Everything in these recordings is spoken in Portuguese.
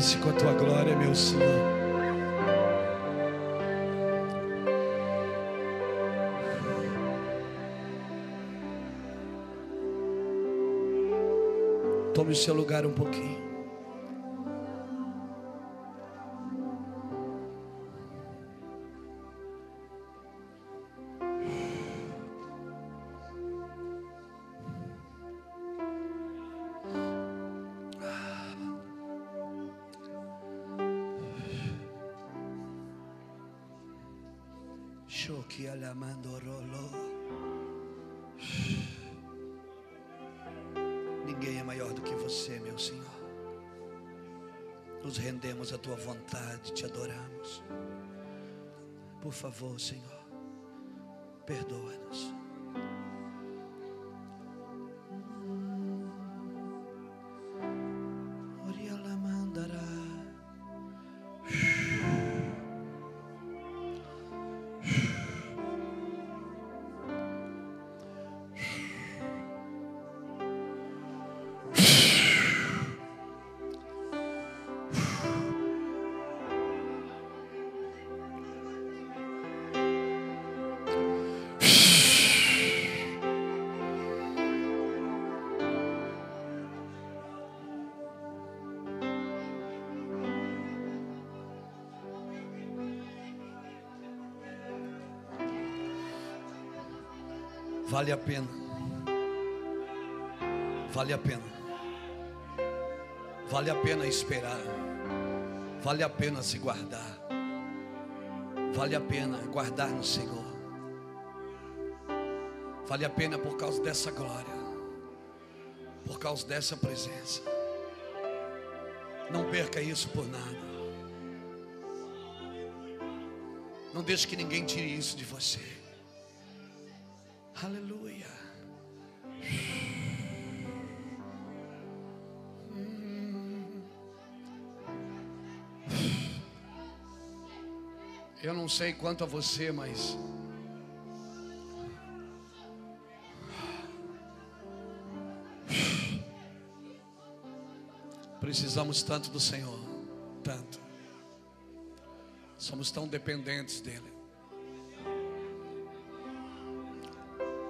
Desce com a tua glória, meu Senhor. Tome o seu lugar um pouquinho. Vale a pena. Vale a pena. Vale a pena esperar. Vale a pena se guardar. Vale a pena guardar no Senhor. Vale a pena por causa dessa glória. Por causa dessa presença. Não perca isso por nada. Não deixe que ninguém tire isso de você. Aleluia. Eu não sei quanto a você, mas precisamos tanto do Senhor, tanto. Somos tão dependentes dele.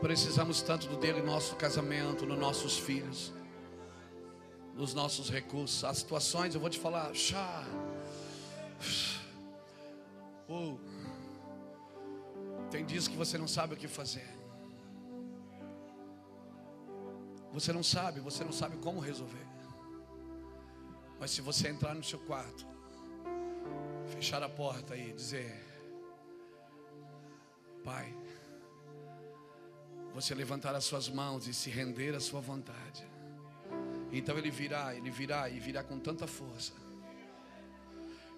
Precisamos tanto do dele no nosso casamento, nos nossos filhos, nos nossos recursos. As situações, eu vou te falar, chá. Uh, tem dias que você não sabe o que fazer. Você não sabe, você não sabe como resolver. Mas se você entrar no seu quarto, fechar a porta e dizer: Pai, você levantar as suas mãos e se render à sua vontade. Então ele virá, ele virá e virá com tanta força.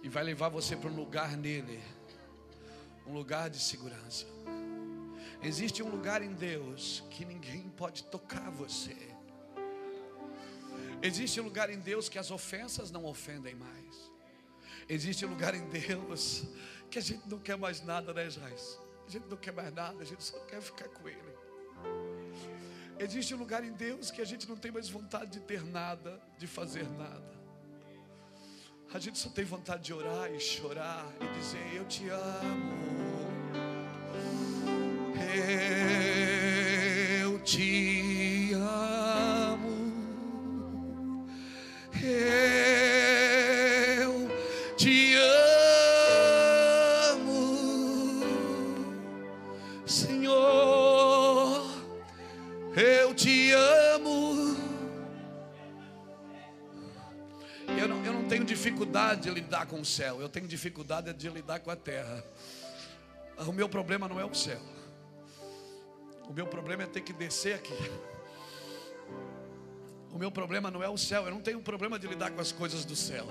E vai levar você para um lugar nele, um lugar de segurança. Existe um lugar em Deus que ninguém pode tocar você. Existe um lugar em Deus que as ofensas não ofendem mais. Existe um lugar em Deus que a gente não quer mais nada, né, Israel? A gente não quer mais nada, a gente só quer ficar com Ele. Existe um lugar em Deus que a gente não tem mais vontade de ter nada, de fazer nada. A gente só tem vontade de orar e chorar e dizer: Eu te amo. Eu te amo. Dificuldade de lidar com o céu, eu tenho dificuldade de lidar com a terra. O meu problema não é o céu, o meu problema é ter que descer aqui. O meu problema não é o céu, eu não tenho problema de lidar com as coisas do céu,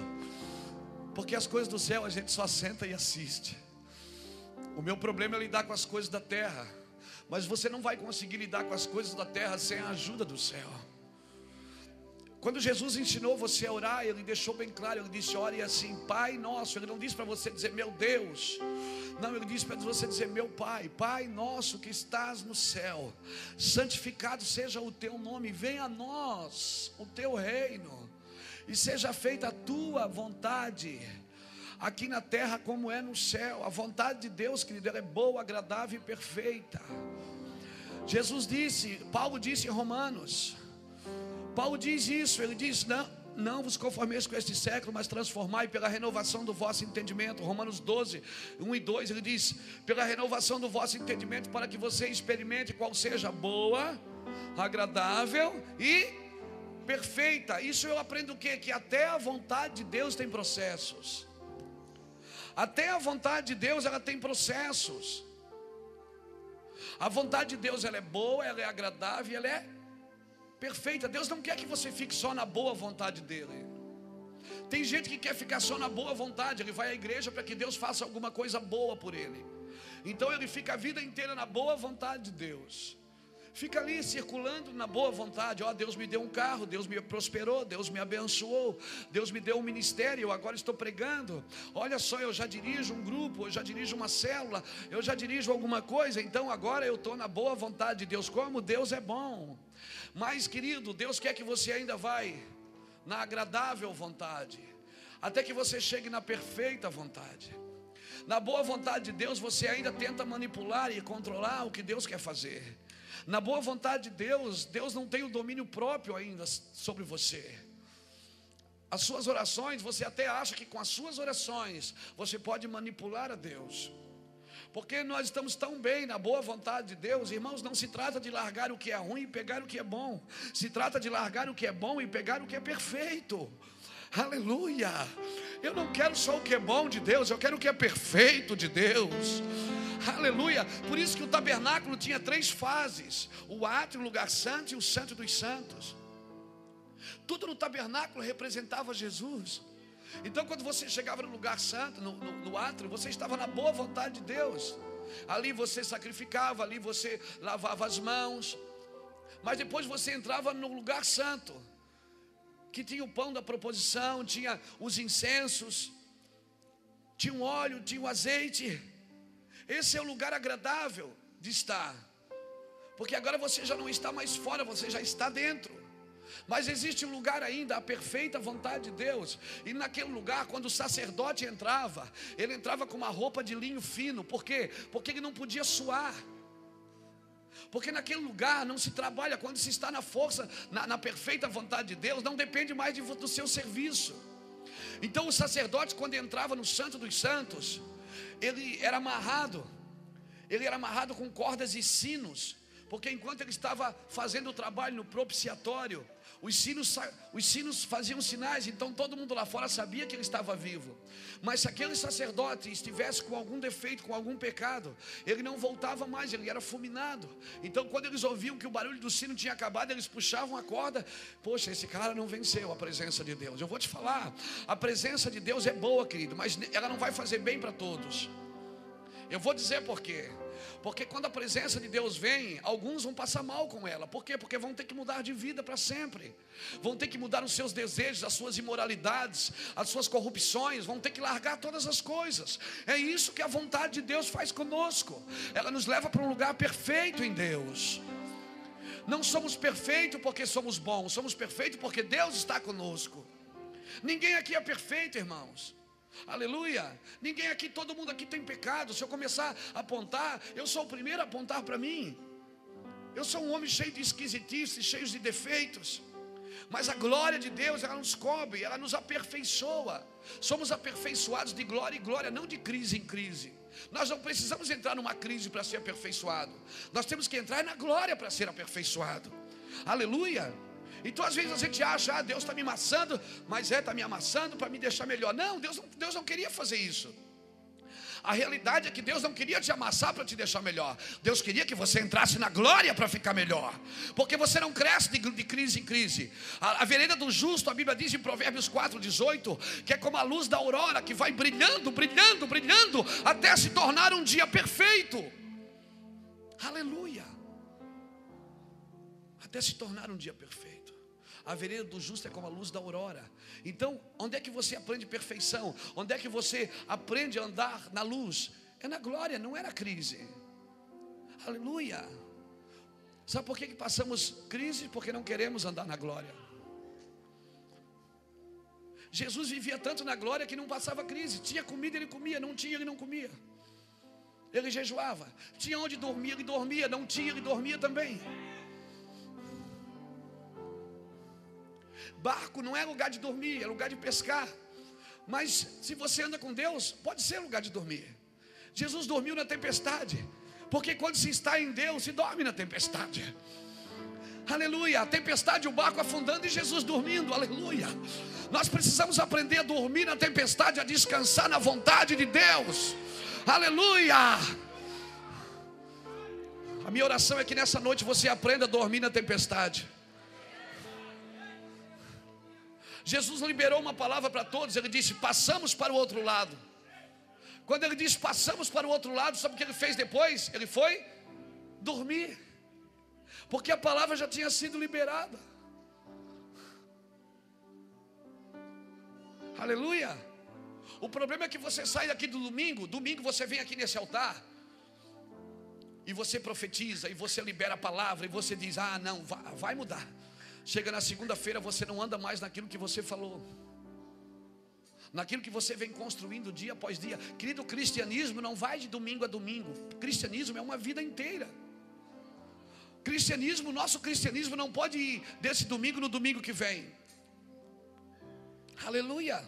porque as coisas do céu a gente só senta e assiste. O meu problema é lidar com as coisas da terra. Mas você não vai conseguir lidar com as coisas da terra sem a ajuda do céu. Quando Jesus ensinou você a orar, ele deixou bem claro, ele disse: ore assim, Pai nosso. Ele não disse para você dizer meu Deus. Não, ele disse para você dizer meu Pai, Pai nosso que estás no céu. Santificado seja o teu nome, venha a nós o teu reino. E seja feita a tua vontade aqui na terra como é no céu. A vontade de Deus, querido, ela é boa, agradável e perfeita. Jesus disse, Paulo disse em Romanos, Paulo diz isso, ele diz: não, não vos conformeis com este século, mas transformai pela renovação do vosso entendimento. Romanos 12, 1 e 2, ele diz: pela renovação do vosso entendimento, para que você experimente qual seja boa, agradável e perfeita. Isso eu aprendo o quê? Que até a vontade de Deus tem processos. Até a vontade de Deus ela tem processos. A vontade de Deus ela é boa, ela é agradável, ela é perfeita. Deus não quer que você fique só na boa vontade dele. Tem gente que quer ficar só na boa vontade, ele vai à igreja para que Deus faça alguma coisa boa por ele. Então ele fica a vida inteira na boa vontade de Deus. Fica ali circulando na boa vontade. Ó, oh, Deus me deu um carro, Deus me prosperou, Deus me abençoou, Deus me deu um ministério, eu agora estou pregando. Olha só, eu já dirijo um grupo, eu já dirijo uma célula, eu já dirijo alguma coisa, então agora eu estou na boa vontade de Deus. Como Deus é bom. Mas, querido, Deus quer que você ainda vai na agradável vontade, até que você chegue na perfeita vontade. Na boa vontade de Deus, você ainda tenta manipular e controlar o que Deus quer fazer. Na boa vontade de Deus, Deus não tem o domínio próprio ainda sobre você. As suas orações, você até acha que com as suas orações você pode manipular a Deus. Porque nós estamos tão bem na boa vontade de Deus, irmãos, não se trata de largar o que é ruim e pegar o que é bom. Se trata de largar o que é bom e pegar o que é perfeito. Aleluia! Eu não quero só o que é bom de Deus, eu quero o que é perfeito de Deus. Aleluia! Por isso que o tabernáculo tinha três fases: o átrio, o lugar santo e o santo dos santos. Tudo no tabernáculo representava Jesus. Então, quando você chegava no lugar santo, no, no, no átrio, você estava na boa vontade de Deus. Ali você sacrificava, ali você lavava as mãos. Mas depois você entrava no lugar santo, que tinha o pão da proposição, tinha os incensos, tinha o óleo, tinha o azeite. Esse é o lugar agradável de estar. Porque agora você já não está mais fora, você já está dentro. Mas existe um lugar ainda, a perfeita vontade de Deus. E naquele lugar, quando o sacerdote entrava, ele entrava com uma roupa de linho fino. Por quê? Porque ele não podia suar. Porque naquele lugar não se trabalha quando se está na força, na, na perfeita vontade de Deus, não depende mais de, do seu serviço. Então o sacerdote, quando entrava no Santo dos Santos, ele era amarrado, ele era amarrado com cordas e sinos, porque enquanto ele estava fazendo o trabalho no propiciatório, os sinos, os sinos faziam sinais, então todo mundo lá fora sabia que ele estava vivo. Mas se aquele sacerdote estivesse com algum defeito, com algum pecado, ele não voltava mais, ele era fulminado. Então, quando eles ouviam que o barulho do sino tinha acabado, eles puxavam a corda. Poxa, esse cara não venceu a presença de Deus. Eu vou te falar, a presença de Deus é boa, querido, mas ela não vai fazer bem para todos. Eu vou dizer por quê. Porque quando a presença de Deus vem, alguns vão passar mal com ela. Por quê? Porque vão ter que mudar de vida para sempre. Vão ter que mudar os seus desejos, as suas imoralidades, as suas corrupções, vão ter que largar todas as coisas. É isso que a vontade de Deus faz conosco. Ela nos leva para um lugar perfeito em Deus. Não somos perfeitos porque somos bons, somos perfeitos porque Deus está conosco. Ninguém aqui é perfeito, irmãos. Aleluia. Ninguém aqui, todo mundo aqui tem pecado. Se eu começar a apontar, eu sou o primeiro a apontar para mim. Eu sou um homem cheio de esquisitices, cheio de defeitos. Mas a glória de Deus, ela nos cobre, ela nos aperfeiçoa. Somos aperfeiçoados de glória em glória, não de crise em crise. Nós não precisamos entrar numa crise para ser aperfeiçoado. Nós temos que entrar na glória para ser aperfeiçoado. Aleluia. Então às vezes a gente acha, ah, Deus está me amassando, mas é, está me amassando para me deixar melhor. Não, Deus Deus não queria fazer isso. A realidade é que Deus não queria te amassar para te deixar melhor. Deus queria que você entrasse na glória para ficar melhor. Porque você não cresce de, de crise em crise. A, a, vereda do justo, a Bíblia diz em Provérbios 4, 18, que é como a luz da aurora que vai brilhando, brilhando, brilhando, até se tornar um dia perfeito. Aleluia. Até se tornar um dia perfeito. A vereda do justo é como a luz da aurora. Então, onde é que você aprende perfeição? Onde é que você aprende a andar na luz? É na glória, não é na crise. Aleluia. Sabe por que, que passamos crise? Porque não queremos andar na glória. Jesus vivia tanto na glória que não passava crise. Tinha comida, ele comia. Não tinha, ele não comia. Ele jejuava. Tinha onde dormir, ele dormia. Não tinha, ele dormia também. Barco não é lugar de dormir, é lugar de pescar. Mas se você anda com Deus, pode ser lugar de dormir. Jesus dormiu na tempestade. Porque quando se está em Deus, se dorme na tempestade. Aleluia. A tempestade, o barco afundando e Jesus dormindo. Aleluia. Nós precisamos aprender a dormir na tempestade, a descansar na vontade de Deus. Aleluia. A minha oração é que nessa noite você aprenda a dormir na tempestade. Jesus liberou uma palavra para todos. Ele disse: Passamos para o outro lado. Quando ele disse passamos para o outro lado, sabe o que ele fez depois? Ele foi dormir, porque a palavra já tinha sido liberada. Aleluia. O problema é que você sai daqui do domingo, domingo você vem aqui nesse altar, e você profetiza, e você libera a palavra, e você diz: Ah, não, vai, vai mudar. Chega na segunda-feira, você não anda mais naquilo que você falou, naquilo que você vem construindo dia após dia. Querido, o cristianismo não vai de domingo a domingo, o cristianismo é uma vida inteira. Cristianismo, nosso cristianismo não pode ir desse domingo no domingo que vem. Aleluia.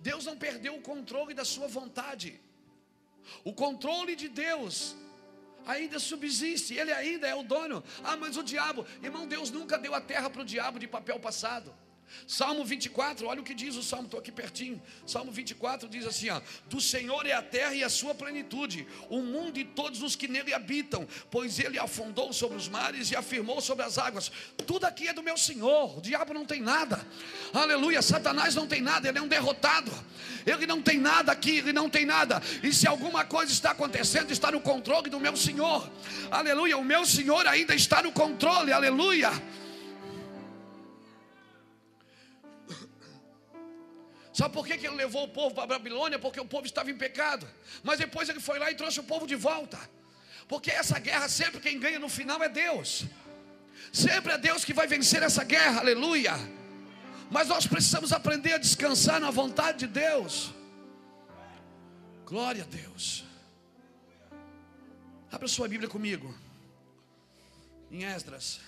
Deus não perdeu o controle da sua vontade. O controle de Deus ainda subsiste, ele ainda é o dono. Ah, mas o diabo, irmão, Deus nunca deu a terra para o diabo de papel passado. Salmo 24, olha o que diz o salmo, estou aqui pertinho. Salmo 24 diz assim: ó, Do Senhor é a terra e a sua plenitude, o mundo e todos os que nele habitam, pois ele afundou sobre os mares e afirmou sobre as águas. Tudo aqui é do meu Senhor, o diabo não tem nada, aleluia. Satanás não tem nada, ele é um derrotado, ele não tem nada aqui, ele não tem nada. E se alguma coisa está acontecendo, está no controle do meu Senhor, aleluia. O meu Senhor ainda está no controle, aleluia. Sabe por que, ele levou o povo para a Babilônia? Porque o povo estava em pecado. Mas depois ele foi lá e trouxe o povo de volta. Porque essa guerra, sempre quem ganha no final é Deus. Sempre é Deus que vai vencer essa guerra, aleluia. Mas nós precisamos aprender a descansar na vontade de Deus. Glória a Deus. Abra sua Bíblia comigo. Em Esdras.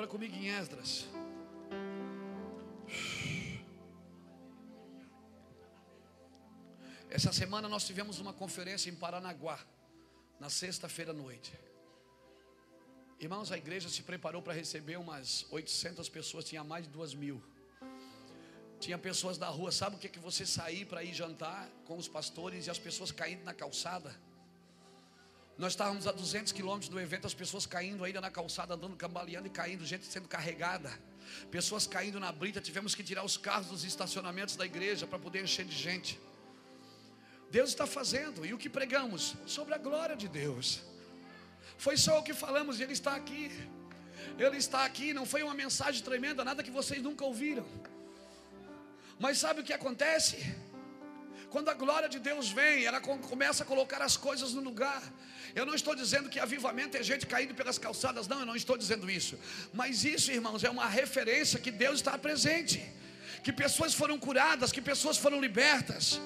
Abra comigo em Esdras. Essa semana nós tivemos uma conferência em Paranaguá, na sexta-feira à noite. Irmãos, a igreja se preparou para receber umas 800 pessoas, tinha mais de duas mil. Tinha pessoas da rua, sabe o que é que você sair para ir jantar com os pastores e as pessoas caindo na calçada? Nós estávamos a 200 quilômetros do evento, as pessoas caindo ainda na calçada, andando, cambaleando e caindo, gente sendo carregada, pessoas caindo na brita. Tivemos que tirar os carros dos estacionamentos da igreja para poder encher de gente. Deus está fazendo, e o que pregamos? Sobre a glória de Deus. Foi só o que falamos, e Ele está aqui. Ele está aqui, não foi uma mensagem tremenda, nada que vocês nunca ouviram. Mas sabe o que acontece? Quando a glória de Deus vem, ela começa a colocar as coisas no lugar. Eu não estou dizendo que avivamento é gente caindo pelas calçadas, não, eu não estou dizendo isso. Mas isso, irmãos, é uma referência que Deus está presente. Que pessoas foram curadas, que pessoas foram libertas.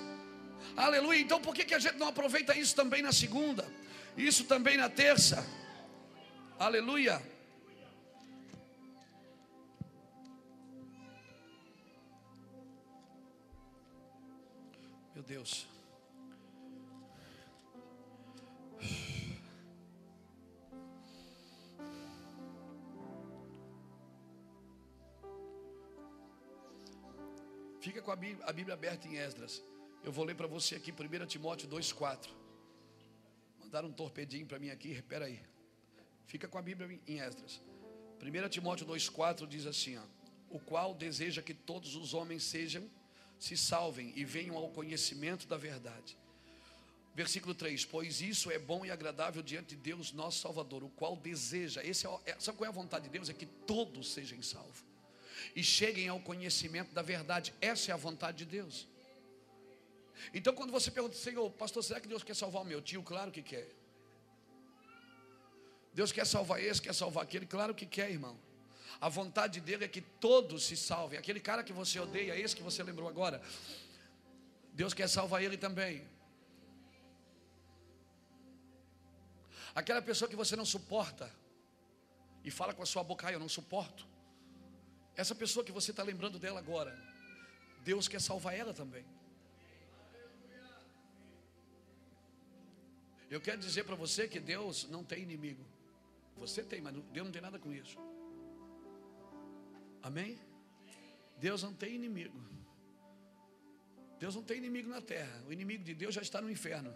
Aleluia. Então por que, que a gente não aproveita isso também na segunda? Isso também na terça? Aleluia. Deus. Fica com a Bíblia, a Bíblia aberta em Esdras. Eu vou ler para você aqui 1 Timóteo 2,4. Mandaram um torpedinho para mim aqui, espera aí. Fica com a Bíblia em Esdras. 1 Timóteo 2,4 diz assim: ó, O qual deseja que todos os homens sejam se salvem e venham ao conhecimento da verdade. Versículo 3: Pois isso é bom e agradável diante de Deus, nosso Salvador, o qual deseja, esse é, é, sabe qual é a vontade de Deus? É que todos sejam salvos e cheguem ao conhecimento da verdade, essa é a vontade de Deus. Então, quando você pergunta, Senhor, pastor, será que Deus quer salvar o meu tio? Claro que quer. Deus quer salvar esse, quer salvar aquele, claro que quer, irmão. A vontade dele é que todos se salvem. Aquele cara que você odeia, esse que você lembrou agora, Deus quer salvar ele também. Aquela pessoa que você não suporta e fala com a sua boca, ah, eu não suporto. Essa pessoa que você está lembrando dela agora, Deus quer salvar ela também. Eu quero dizer para você que Deus não tem inimigo. Você tem, mas Deus não tem nada com isso. Amém? Deus não tem inimigo. Deus não tem inimigo na terra. O inimigo de Deus já está no inferno.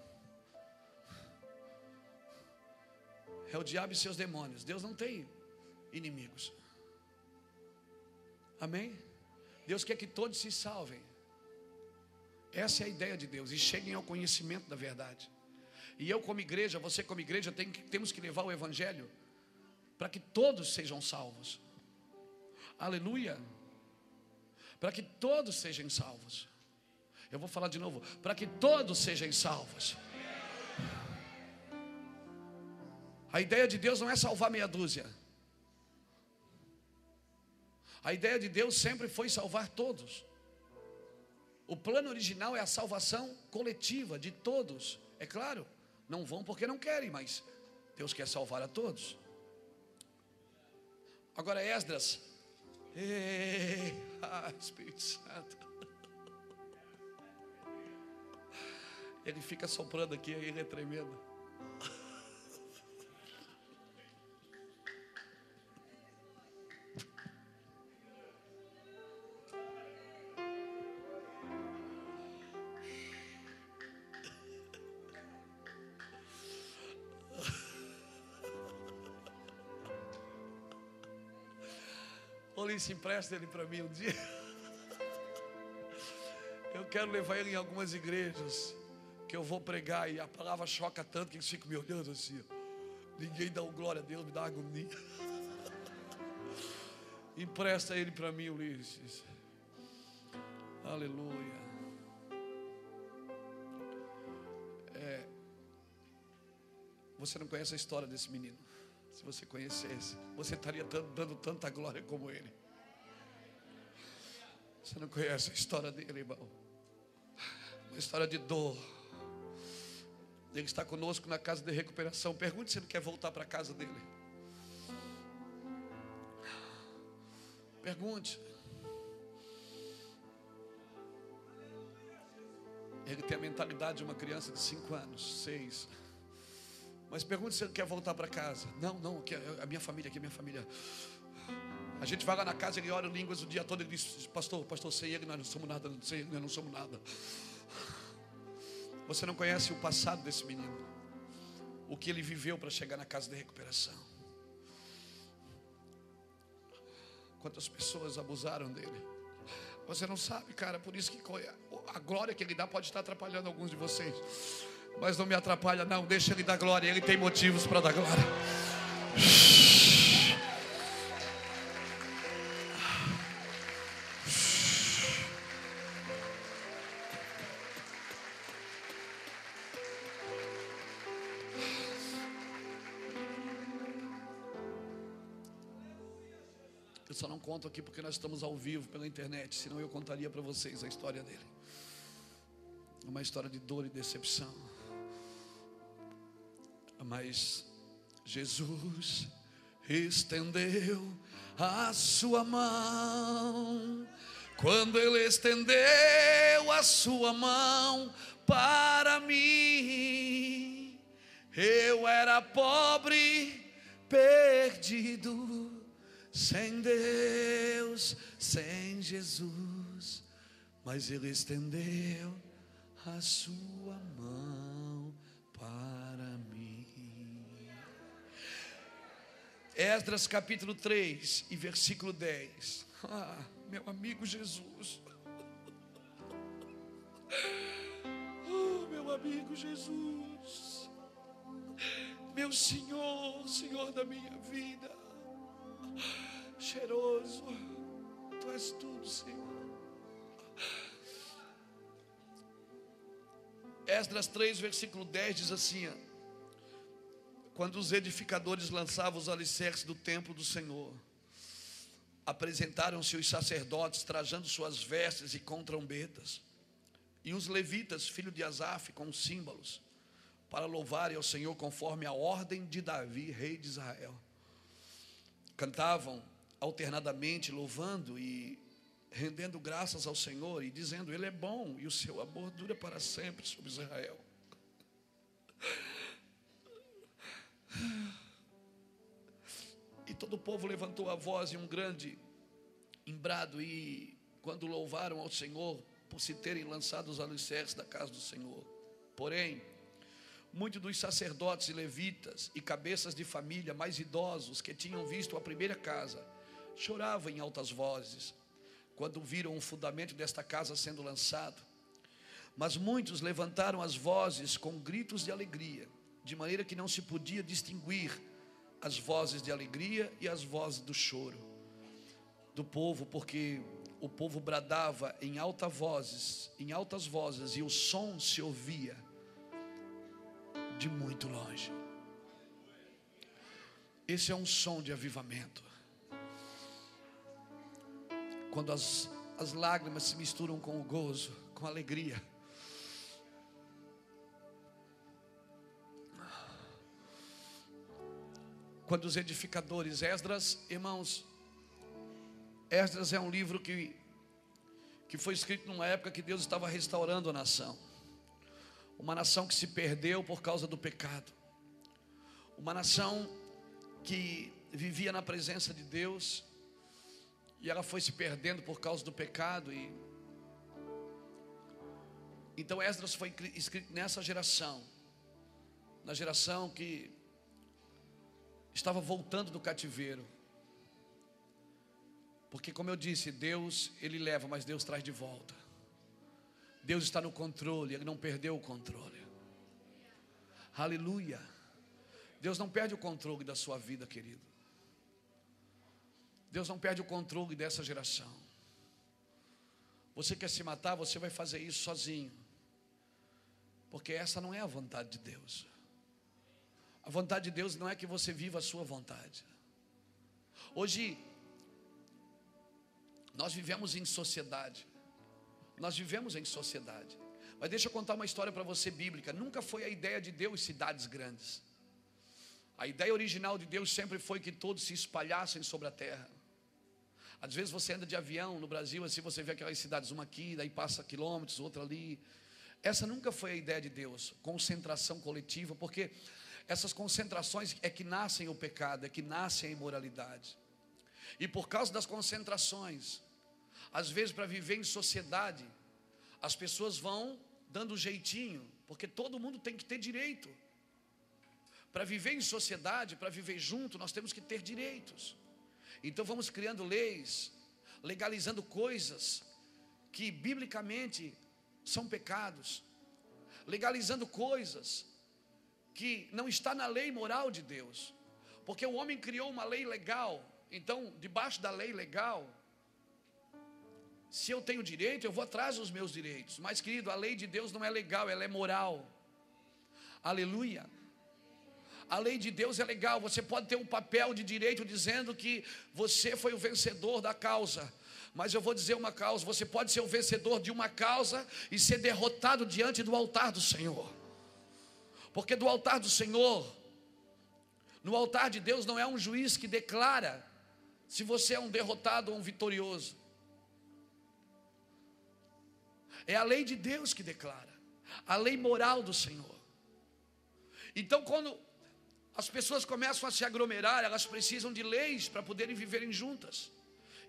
é o diabo e seus demônios. Deus não tem inimigos. Amém? Deus quer que todos se salvem. Essa é a ideia de Deus e cheguem ao conhecimento da verdade. E eu, como igreja, você, como igreja, tem que, temos que levar o Evangelho para que todos sejam salvos. Aleluia. Para que todos sejam salvos. Eu vou falar de novo. Para que todos sejam salvos. A ideia de Deus não é salvar meia dúzia. A ideia de Deus sempre foi salvar todos. O plano original é a salvação coletiva de todos. É claro, não vão porque não querem, mas Deus quer salvar a todos. Agora, Esdras, ei, Espírito Santo, ele fica soprando aqui, ele é tremendo. Maurício, empresta ele para mim um dia. Eu quero levar ele em algumas igrejas que eu vou pregar e a palavra choca tanto que eles ficam me olhando assim. Ninguém dá um glória a Deus, me dá agonia. Empresta ele para mim, Ulisses. Aleluia. É, você não conhece a história desse menino. Se você conhecesse, você estaria dando tanta glória como ele. Você não conhece a história dele, irmão. Uma história de dor. Ele está conosco na casa de recuperação. Pergunte se ele quer voltar para a casa dele. Pergunte. Ele tem a mentalidade de uma criança de 5 anos, 6. Mas pergunte se ele quer voltar para casa. Não, não, a minha família, aqui a minha família. A gente vai lá na casa, ele ora línguas o dia todo, ele diz, pastor, pastor, sem ele nós não somos nada, sem ele nós não somos nada. Você não conhece o passado desse menino, o que ele viveu para chegar na casa de recuperação. Quantas pessoas abusaram dele. Você não sabe, cara, por isso que a glória que ele dá pode estar atrapalhando alguns de vocês. Mas não me atrapalha, não, deixa ele dar glória, ele tem motivos para dar glória. Conto aqui porque nós estamos ao vivo pela internet, senão eu contaria para vocês a história dele. Uma história de dor e decepção. Mas Jesus estendeu a sua mão. Quando ele estendeu a sua mão para mim, eu era pobre, perdido sem Deus, sem Jesus, mas ele estendeu a sua mão para mim. Esdras capítulo 3 e versículo 10. Ah, meu amigo Jesus. Oh, meu amigo Jesus. Meu Senhor, Senhor da minha vida. Cheiroso. Tu és tudo, Senhor. Esdras 3, versículo 10 diz assim: Quando os edificadores lançavam os alicerces do templo do Senhor, apresentaram-se os sacerdotes trajando suas vestes e com trombetas, e os levitas, filho de Asaf, com símbolos, para louvarem ao Senhor conforme a ordem de Davi, rei de Israel. Cantavam alternadamente, louvando e rendendo graças ao Senhor e dizendo: Ele é bom e o seu amor dura para sempre sobre Israel. E todo o povo levantou a voz em um grande embrado, e quando louvaram ao Senhor por se terem lançado os alicerces da casa do Senhor. Porém, muitos dos sacerdotes e levitas e cabeças de família mais idosos que tinham visto a primeira casa choravam em altas vozes quando viram o fundamento desta casa sendo lançado. Mas muitos levantaram as vozes com gritos de alegria, de maneira que não se podia distinguir as vozes de alegria e as vozes do choro do povo, porque o povo bradava em alta vozes, em altas vozes, e o som se ouvia de muito longe. Esse é um som de avivamento quando as, as lágrimas se misturam com o gozo, com a alegria. Quando os edificadores, Esdras, irmãos, Esdras é um livro que, que foi escrito numa época que Deus estava restaurando a nação. Uma nação que se perdeu por causa do pecado. Uma nação que vivia na presença de Deus e ela foi se perdendo por causa do pecado e então Esdras foi escrito nessa geração, na geração que estava voltando do cativeiro. Porque como eu disse, Deus ele leva, mas Deus traz de volta. Deus está no controle, ele não perdeu o controle. Aleluia. Deus não perde o controle da sua vida, querido. Deus não perde o controle dessa geração. Você quer se matar, você vai fazer isso sozinho. Porque essa não é a vontade de Deus. A vontade de Deus não é que você viva a sua vontade. Hoje, nós vivemos em sociedade. Nós vivemos em sociedade. Mas deixa eu contar uma história para você bíblica. Nunca foi a ideia de Deus cidades grandes. A ideia original de Deus sempre foi que todos se espalhassem sobre a terra. Às vezes você anda de avião no Brasil, assim você vê aquelas cidades, uma aqui, daí passa quilômetros, outra ali. Essa nunca foi a ideia de Deus, concentração coletiva, porque essas concentrações é que nascem o pecado, é que nascem a imoralidade. E por causa das concentrações, às vezes para viver em sociedade, as pessoas vão dando jeitinho, porque todo mundo tem que ter direito. Para viver em sociedade, para viver junto, nós temos que ter direitos. Então vamos criando leis, legalizando coisas que biblicamente são pecados, legalizando coisas que não está na lei moral de Deus, porque o homem criou uma lei legal, então debaixo da lei legal, se eu tenho direito, eu vou atrás dos meus direitos. Mas querido, a lei de Deus não é legal, ela é moral. Aleluia. A lei de Deus é legal, você pode ter um papel de direito dizendo que você foi o vencedor da causa. Mas eu vou dizer uma causa: você pode ser o vencedor de uma causa e ser derrotado diante do altar do Senhor. Porque do altar do Senhor, no altar de Deus não é um juiz que declara se você é um derrotado ou um vitorioso. É a lei de Deus que declara, a lei moral do Senhor. Então, quando as pessoas começam a se aglomerar, elas precisam de leis para poderem viverem juntas.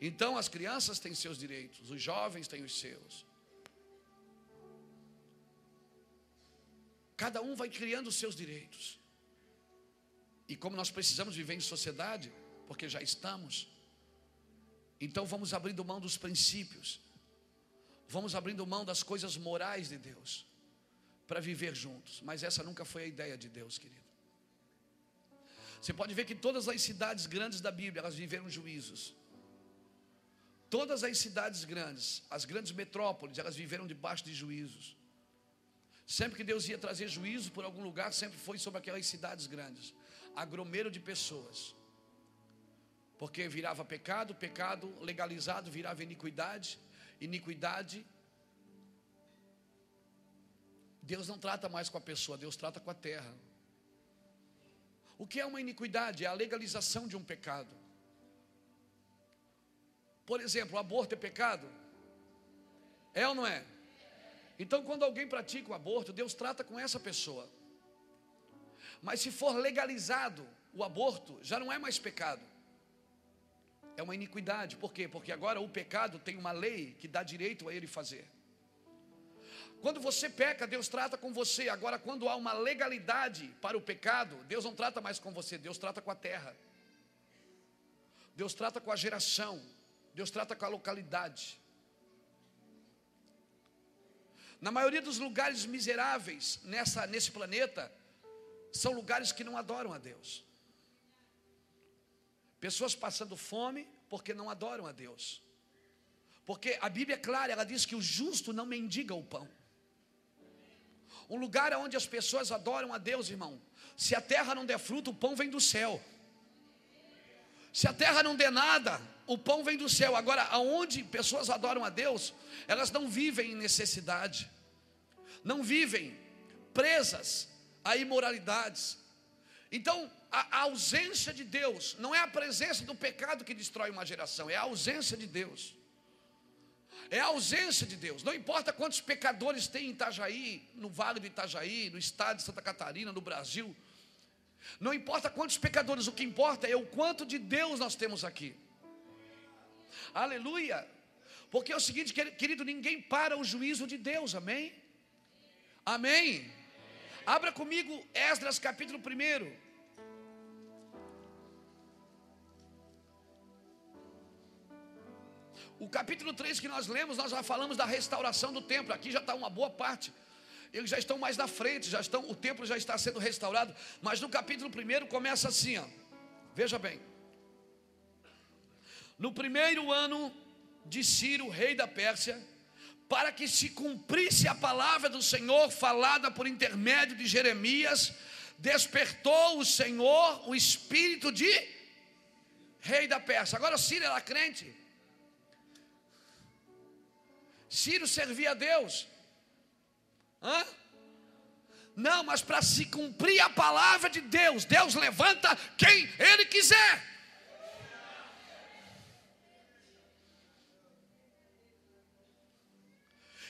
Então, as crianças têm seus direitos, os jovens têm os seus. Cada um vai criando os seus direitos. E como nós precisamos viver em sociedade, porque já estamos, então vamos abrindo mão dos princípios vamos abrindo mão das coisas morais de Deus, para viver juntos. Mas essa nunca foi a ideia de Deus, querido. Você pode ver que todas as cidades grandes da Bíblia, elas viveram juízos. Todas as cidades grandes, as grandes metrópoles, elas viveram debaixo de juízos. Sempre que Deus ia trazer juízo por algum lugar, sempre foi sobre aquelas cidades grandes agromero de pessoas. Porque virava pecado, pecado legalizado virava iniquidade, iniquidade. Deus não trata mais com a pessoa, Deus trata com a terra. O que é uma iniquidade? É a legalização de um pecado. Por exemplo, o aborto é pecado? É ou não é? Então, quando alguém pratica o aborto, Deus trata com essa pessoa. Mas se for legalizado o aborto, já não é mais pecado. É uma iniquidade. Por quê? Porque agora o pecado tem uma lei que dá direito a ele fazer. Quando você peca, Deus trata com você. Agora, quando há uma legalidade para o pecado, Deus não trata mais com você, Deus trata com a terra. Deus trata com a geração. Deus trata com a localidade. Na maioria dos lugares miseráveis nessa, nesse planeta, são lugares que não adoram a Deus. Pessoas passando fome porque não adoram a Deus. Porque a Bíblia é clara, ela diz que o justo não mendiga o pão. Um lugar onde as pessoas adoram a Deus, irmão. Se a terra não der fruto, o pão vem do céu. Se a terra não der nada, o pão vem do céu. Agora, aonde pessoas adoram a Deus, elas não vivem em necessidade, não vivem presas a imoralidades. Então, a, a ausência de Deus não é a presença do pecado que destrói uma geração, é a ausência de Deus. É a ausência de Deus. Não importa quantos pecadores tem em Itajaí, no Vale do Itajaí, no estado de Santa Catarina, no Brasil. Não importa quantos pecadores, o que importa é o quanto de Deus nós temos aqui. Aleluia. Porque é o seguinte, querido, ninguém para o juízo de Deus, amém? Amém. Abra comigo Esdras capítulo 1. O capítulo 3 que nós lemos, nós já falamos da restauração do templo. Aqui já está uma boa parte. Eles já estão mais na frente, já estão, o templo já está sendo restaurado. Mas no capítulo 1 começa assim, ó. Veja bem. No primeiro ano de Ciro, rei da Pérsia, para que se cumprisse a palavra do Senhor falada por intermédio de Jeremias, despertou o Senhor o espírito de rei da Pérsia. Agora Ciro era crente. Ciro servia a Deus. Hã? Não, mas para se cumprir a palavra de Deus, Deus levanta quem Ele quiser.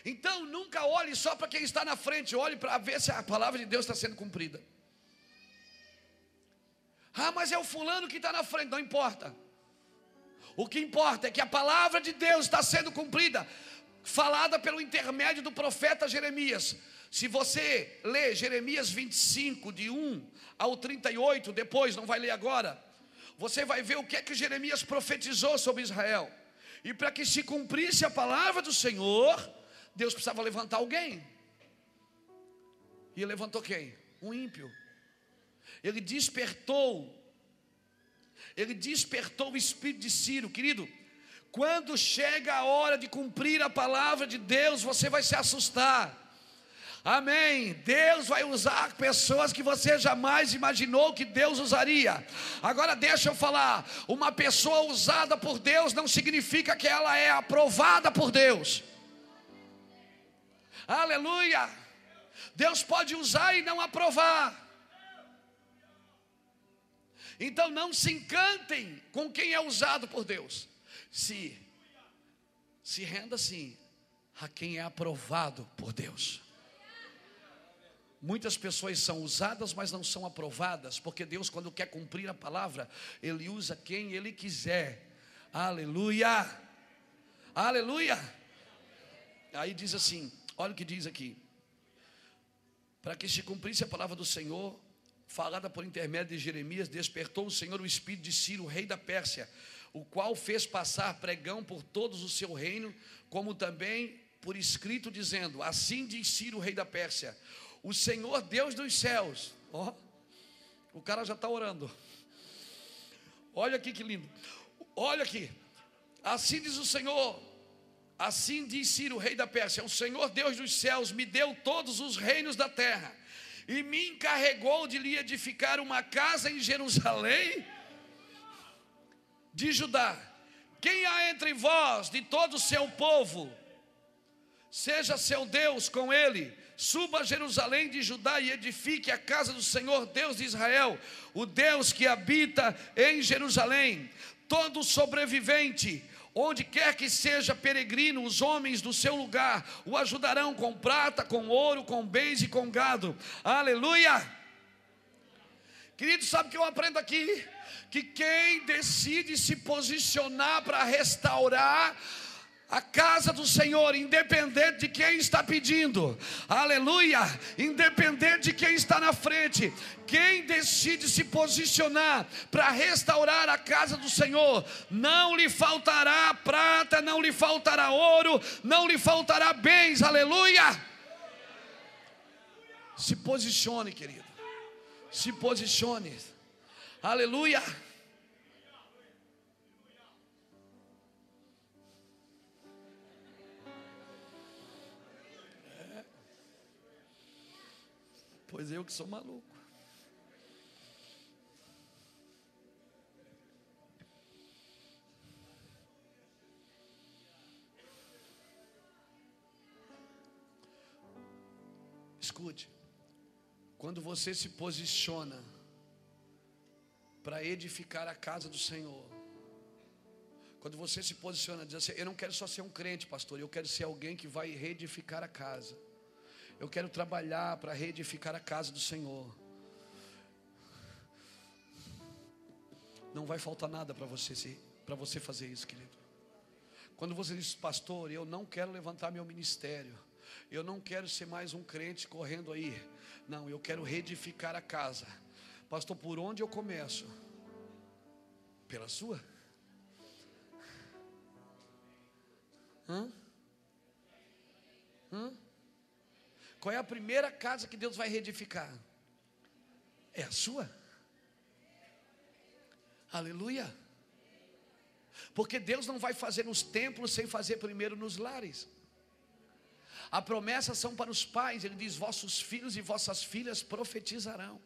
Então nunca olhe só para quem está na frente, olhe para ver se a palavra de Deus está sendo cumprida. Ah, mas é o fulano que está na frente, não importa. O que importa é que a palavra de Deus está sendo cumprida falada pelo intermédio do profeta Jeremias. Se você ler Jeremias 25, de 1 ao 38, depois, não vai ler agora, você vai ver o que é que Jeremias profetizou sobre Israel. E para que se cumprisse a palavra do Senhor, Deus precisava levantar alguém. E levantou quem? Um ímpio. Ele despertou. Ele despertou o espírito de Ciro, querido. Quando chega a hora de cumprir a palavra de Deus, você vai se assustar. Amém. Deus vai usar pessoas que você jamais imaginou que Deus usaria. Agora deixa eu falar, uma pessoa usada por Deus não significa que ela é aprovada por Deus. Aleluia. Deus pode usar e não aprovar. Então não se encantem com quem é usado por Deus se se renda sim a quem é aprovado por Deus. Muitas pessoas são usadas, mas não são aprovadas, porque Deus, quando quer cumprir a palavra, Ele usa quem Ele quiser. Aleluia! Aleluia! Aí diz assim: olha o que diz aqui. para que se cumprisse a palavra do Senhor, falada por intermédio de Jeremias, despertou o Senhor o espírito de Ciro, rei da Pérsia, o qual fez passar pregão por todos o seu reino, como também por escrito, dizendo: Assim diz Ciro, rei da Pérsia, o Senhor Deus dos céus, ó, o cara já está orando. Olha aqui que lindo. Olha aqui. Assim diz o Senhor, assim diz Ciro, rei da Pérsia: O Senhor Deus dos céus me deu todos os reinos da terra e me encarregou de lhe edificar uma casa em Jerusalém de Judá. Quem há entre vós, de todo o seu povo, seja seu Deus com ele, suba a Jerusalém de Judá e edifique a casa do Senhor, Deus de Israel, o Deus que habita em Jerusalém. Todo sobrevivente, onde quer que seja peregrino, os homens do seu lugar o ajudarão com prata, com ouro, com bens e com gado. Aleluia! Querido, sabe o que eu aprendo aqui? Que quem decide se posicionar para restaurar a casa do Senhor, independente de quem está pedindo, aleluia, independente de quem está na frente, quem decide se posicionar para restaurar a casa do Senhor, não lhe faltará prata, não lhe faltará ouro, não lhe faltará bens, aleluia. Se posicione, querido, se posicione, aleluia. Pois eu que sou maluco. Escute, quando você se posiciona para edificar a casa do Senhor, quando você se posiciona, diz assim: Eu não quero só ser um crente, pastor, eu quero ser alguém que vai reedificar a casa. Eu quero trabalhar para reedificar a casa do Senhor. Não vai faltar nada para você para você fazer isso, querido. Quando você diz, pastor, eu não quero levantar meu ministério. Eu não quero ser mais um crente correndo aí. Não, eu quero reedificar a casa. Pastor, por onde eu começo? Pela sua? Hã? Qual é a primeira casa que Deus vai reedificar? É a sua. Aleluia. Porque Deus não vai fazer nos templos sem fazer primeiro nos lares. A promessa são para os pais, ele diz: vossos filhos e vossas filhas profetizarão.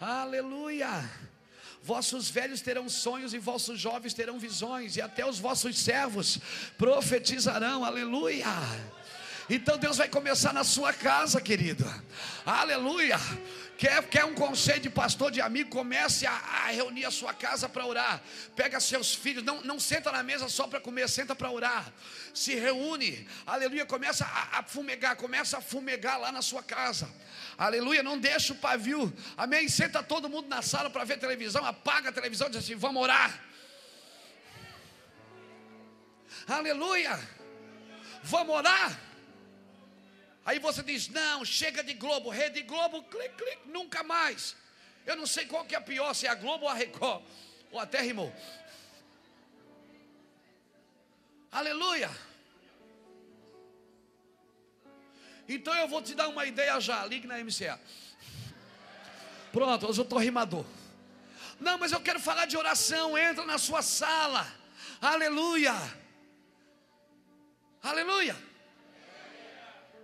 Aleluia. Vossos velhos terão sonhos e vossos jovens terão visões, e até os vossos servos profetizarão. Aleluia. Então Deus vai começar na sua casa, querido. Aleluia. Quer, quer um conselho de pastor, de amigo? Comece a, a reunir a sua casa para orar. Pega seus filhos, não, não senta na mesa só para comer, senta para orar. Se reúne, aleluia. Começa a, a fumegar, começa a fumegar lá na sua casa. Aleluia, não deixa o pavio. Amém. Senta todo mundo na sala para ver televisão, apaga a televisão diz assim: vamos orar. Aleluia. Vamos orar. Aí você diz: não, chega de Globo, Rede Globo, clique, clique, nunca mais. Eu não sei qual que é a pior, se é a Globo ou a Record, ou até rimou. Aleluia. Então eu vou te dar uma ideia já, ligue na MCA. Pronto, hoje eu estou rimador. Não, mas eu quero falar de oração, entra na sua sala. Aleluia. Aleluia.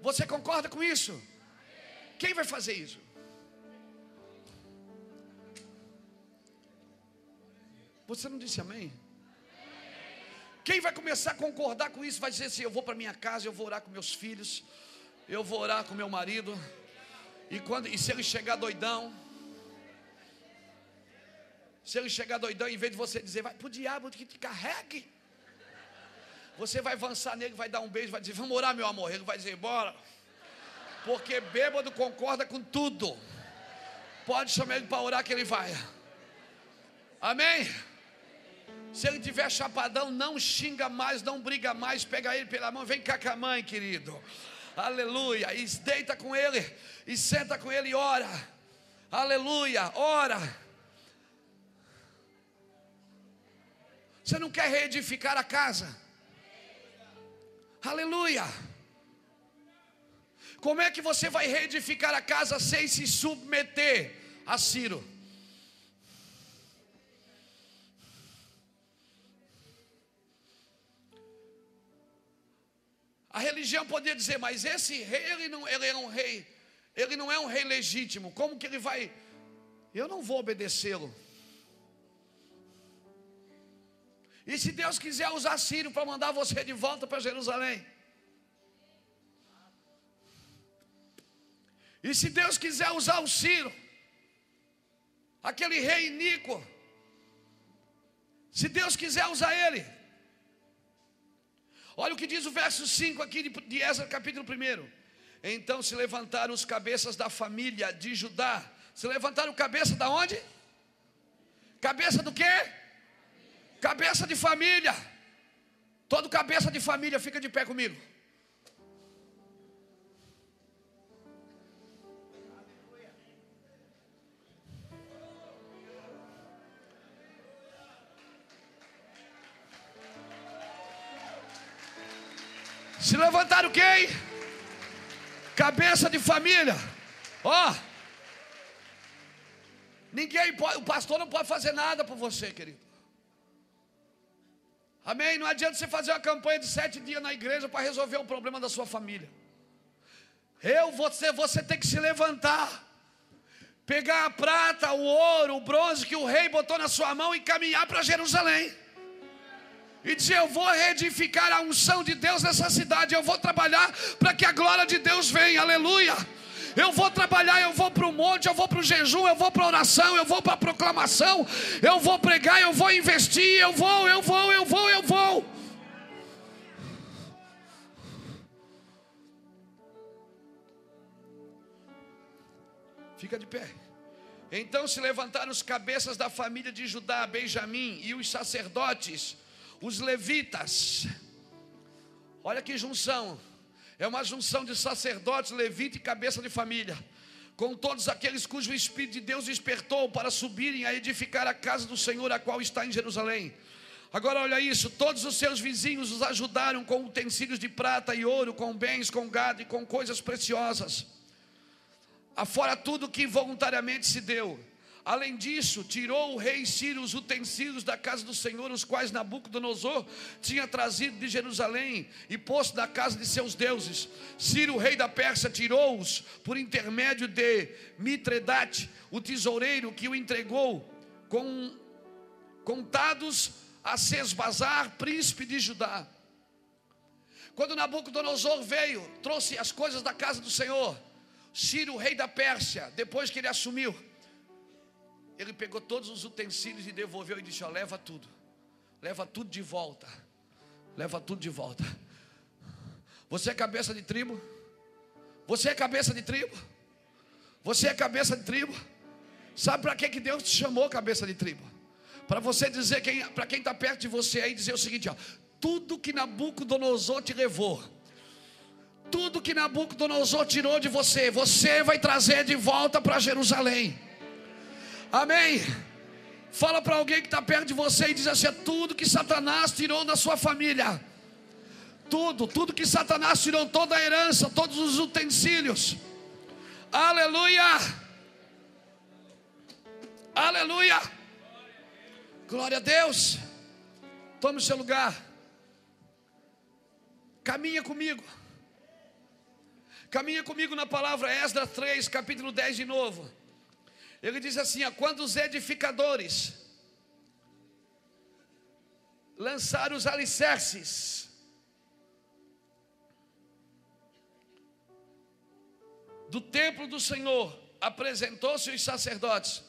Você concorda com isso? Quem vai fazer isso? Você não disse amém? Quem vai começar a concordar com isso vai dizer assim: eu vou para minha casa, eu vou orar com meus filhos, eu vou orar com meu marido. E quando e se ele chegar doidão, se ele chegar doidão, em vez de você dizer, vai para o diabo que te carregue, você vai avançar nele, vai dar um beijo, vai dizer: Vamos orar, meu amor. Ele vai dizer: Bora. Porque bêbado concorda com tudo. Pode chamar ele para orar que ele vai. Amém? Se ele tiver chapadão, não xinga mais, não briga mais, pega ele pela mão, vem cá com a mãe, querido. Aleluia. E deita com ele, e senta com ele e ora. Aleluia, ora. Você não quer reedificar a casa? Aleluia. Como é que você vai reedificar a casa sem se submeter a Ciro? A religião poderia dizer, mas esse rei, ele não, ele é um rei, ele não é um rei legítimo. Como que ele vai? Eu não vou obedecê-lo. E se Deus quiser usar Ciro para mandar você de volta para Jerusalém? E se Deus quiser usar o Ciro, aquele rei iníquo, se Deus quiser usar ele, Olha o que diz o verso 5 aqui de, de Ezra, capítulo 1. Então se levantaram os cabeças da família de Judá. Se levantaram cabeça da onde? Cabeça do quê? Cabeça de família. Todo cabeça de família fica de pé comigo. Se levantaram quem? Cabeça de família. Ó. Oh, ninguém pode, o pastor não pode fazer nada por você, querido. Amém? Não adianta você fazer uma campanha de sete dias na igreja para resolver o problema da sua família. Eu, você, você tem que se levantar, pegar a prata, o ouro, o bronze que o rei botou na sua mão e caminhar para Jerusalém e dizer: Eu vou reedificar a unção de Deus nessa cidade, eu vou trabalhar para que a glória de Deus venha, aleluia. Eu vou trabalhar, eu vou para o monte, eu vou para o jejum, eu vou para a oração, eu vou para a proclamação, eu vou pregar, eu vou investir, eu vou, eu vou, eu vou, eu vou. Fica de pé. Então se levantaram os cabeças da família de Judá, Benjamim e os sacerdotes os levitas. Olha que junção. É uma junção de sacerdotes, levita e cabeça de família. Com todos aqueles cujo Espírito de Deus despertou para subirem a edificar a casa do Senhor, a qual está em Jerusalém. Agora olha isso: todos os seus vizinhos os ajudaram com utensílios de prata e ouro, com bens, com gado e com coisas preciosas. Afora tudo que voluntariamente se deu. Além disso, tirou o rei Ciro os utensílios da casa do Senhor, os quais Nabucodonosor tinha trazido de Jerusalém e posto da casa de seus deuses. Ciro, rei da Pérsia, tirou-os por intermédio de Mitredate, o tesoureiro que o entregou, com contados a Sesbazar, príncipe de Judá. Quando Nabucodonosor veio, trouxe as coisas da casa do Senhor. Ciro, rei da Pérsia, depois que ele assumiu, ele pegou todos os utensílios e devolveu e disse: ó, leva tudo, leva tudo de volta, leva tudo de volta. Você é cabeça de tribo? Você é cabeça de tribo? Você é cabeça de tribo? Sabe para que, que Deus te chamou cabeça de tribo? Para você dizer, quem, para quem está perto de você aí, dizer o seguinte: ó, tudo que Nabucodonosor te levou, tudo que Nabucodonosor tirou de você, você vai trazer de volta para Jerusalém. Amém. Fala para alguém que está perto de você e diz assim: é tudo que Satanás tirou da sua família, tudo, tudo que Satanás tirou, toda a herança, todos os utensílios. Aleluia. Aleluia. Glória a Deus. Tome o seu lugar. Caminha comigo. Caminha comigo na palavra Esdras 3, capítulo 10 de novo. Ele diz assim: ó, quando os edificadores lançaram os alicerces, do templo do Senhor, apresentou-se os sacerdotes.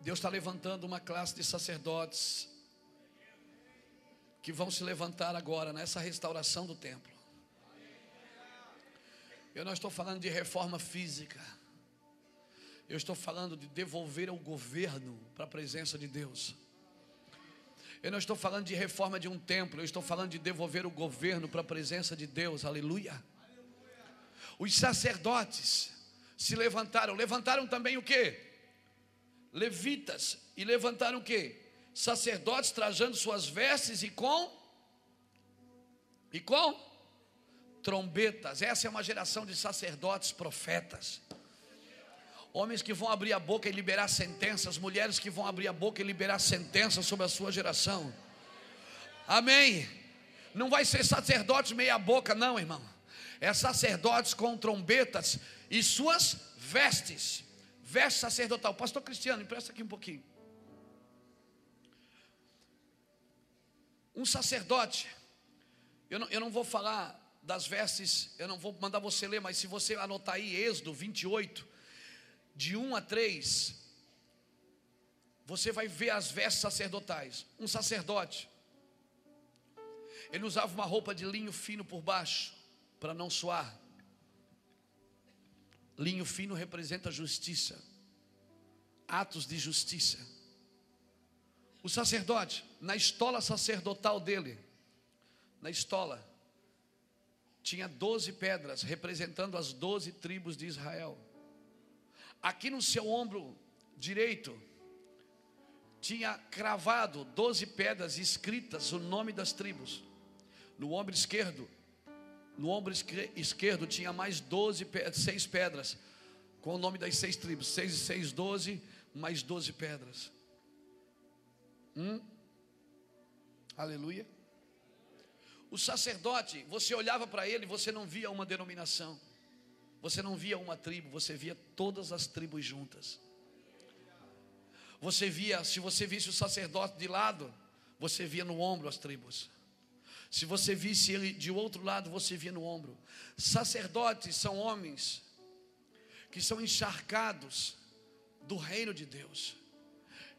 Deus está levantando uma classe de sacerdotes que vão se levantar agora nessa restauração do templo. Eu não estou falando de reforma física. Eu estou falando de devolver o governo para a presença de Deus. Eu não estou falando de reforma de um templo, eu estou falando de devolver o governo para a presença de Deus. Aleluia. Os sacerdotes se levantaram, levantaram também o que? Levitas e levantaram o que? Sacerdotes trajando suas vestes e com e com trombetas. Essa é uma geração de sacerdotes profetas homens que vão abrir a boca e liberar sentenças, mulheres que vão abrir a boca e liberar sentenças sobre a sua geração. Amém. Não vai ser sacerdotes meia boca, não, irmão. É sacerdotes com trombetas e suas vestes. Veste sacerdotal. Pastor Cristiano, empresta aqui um pouquinho. Um sacerdote, eu não, eu não vou falar das vestes, eu não vou mandar você ler, mas se você anotar aí, Êxodo 28, de 1 a 3, você vai ver as vestes sacerdotais. Um sacerdote, ele usava uma roupa de linho fino por baixo, para não suar. Linho fino representa justiça, atos de justiça. O sacerdote, na estola sacerdotal dele, na estola, tinha doze pedras representando as doze tribos de Israel. Aqui no seu ombro direito tinha cravado doze pedras escritas o nome das tribos. No ombro esquerdo, no ombro esquerdo tinha mais doze, seis pedras com o nome das seis tribos. Seis e seis, doze, mais doze pedras. Hum? Aleluia. O sacerdote, você olhava para ele, você não via uma denominação. Você não via uma tribo, você via todas as tribos juntas. Você via, se você visse o sacerdote de lado, você via no ombro as tribos. Se você visse ele de outro lado, você via no ombro. Sacerdotes são homens que são encharcados do reino de Deus.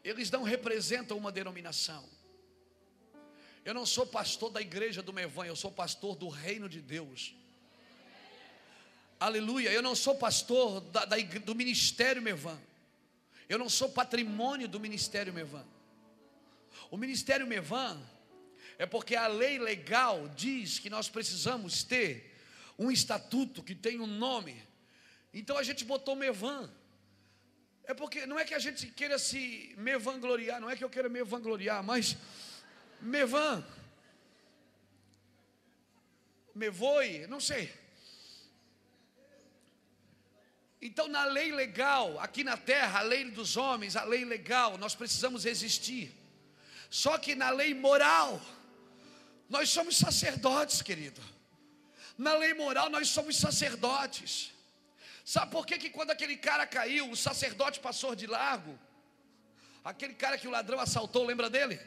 Eles não representam uma denominação. Eu não sou pastor da igreja do Mevan, eu sou pastor do reino de Deus. Aleluia. Eu não sou pastor da, da, do ministério Mevan. Eu não sou patrimônio do ministério Mevan. O ministério Mevan é porque a lei legal diz que nós precisamos ter um estatuto que tem um nome. Então a gente botou Mevan. É porque não é que a gente queira se me vangloriar, não é que eu queira me vangloriar, mas Mevan, Mevoi, não sei. Então, na lei legal, aqui na terra, a lei dos homens, a lei legal, nós precisamos existir. Só que na lei moral, nós somos sacerdotes, querido. Na lei moral, nós somos sacerdotes. Sabe por que, que quando aquele cara caiu, o sacerdote passou de largo? Aquele cara que o ladrão assaltou, lembra dele?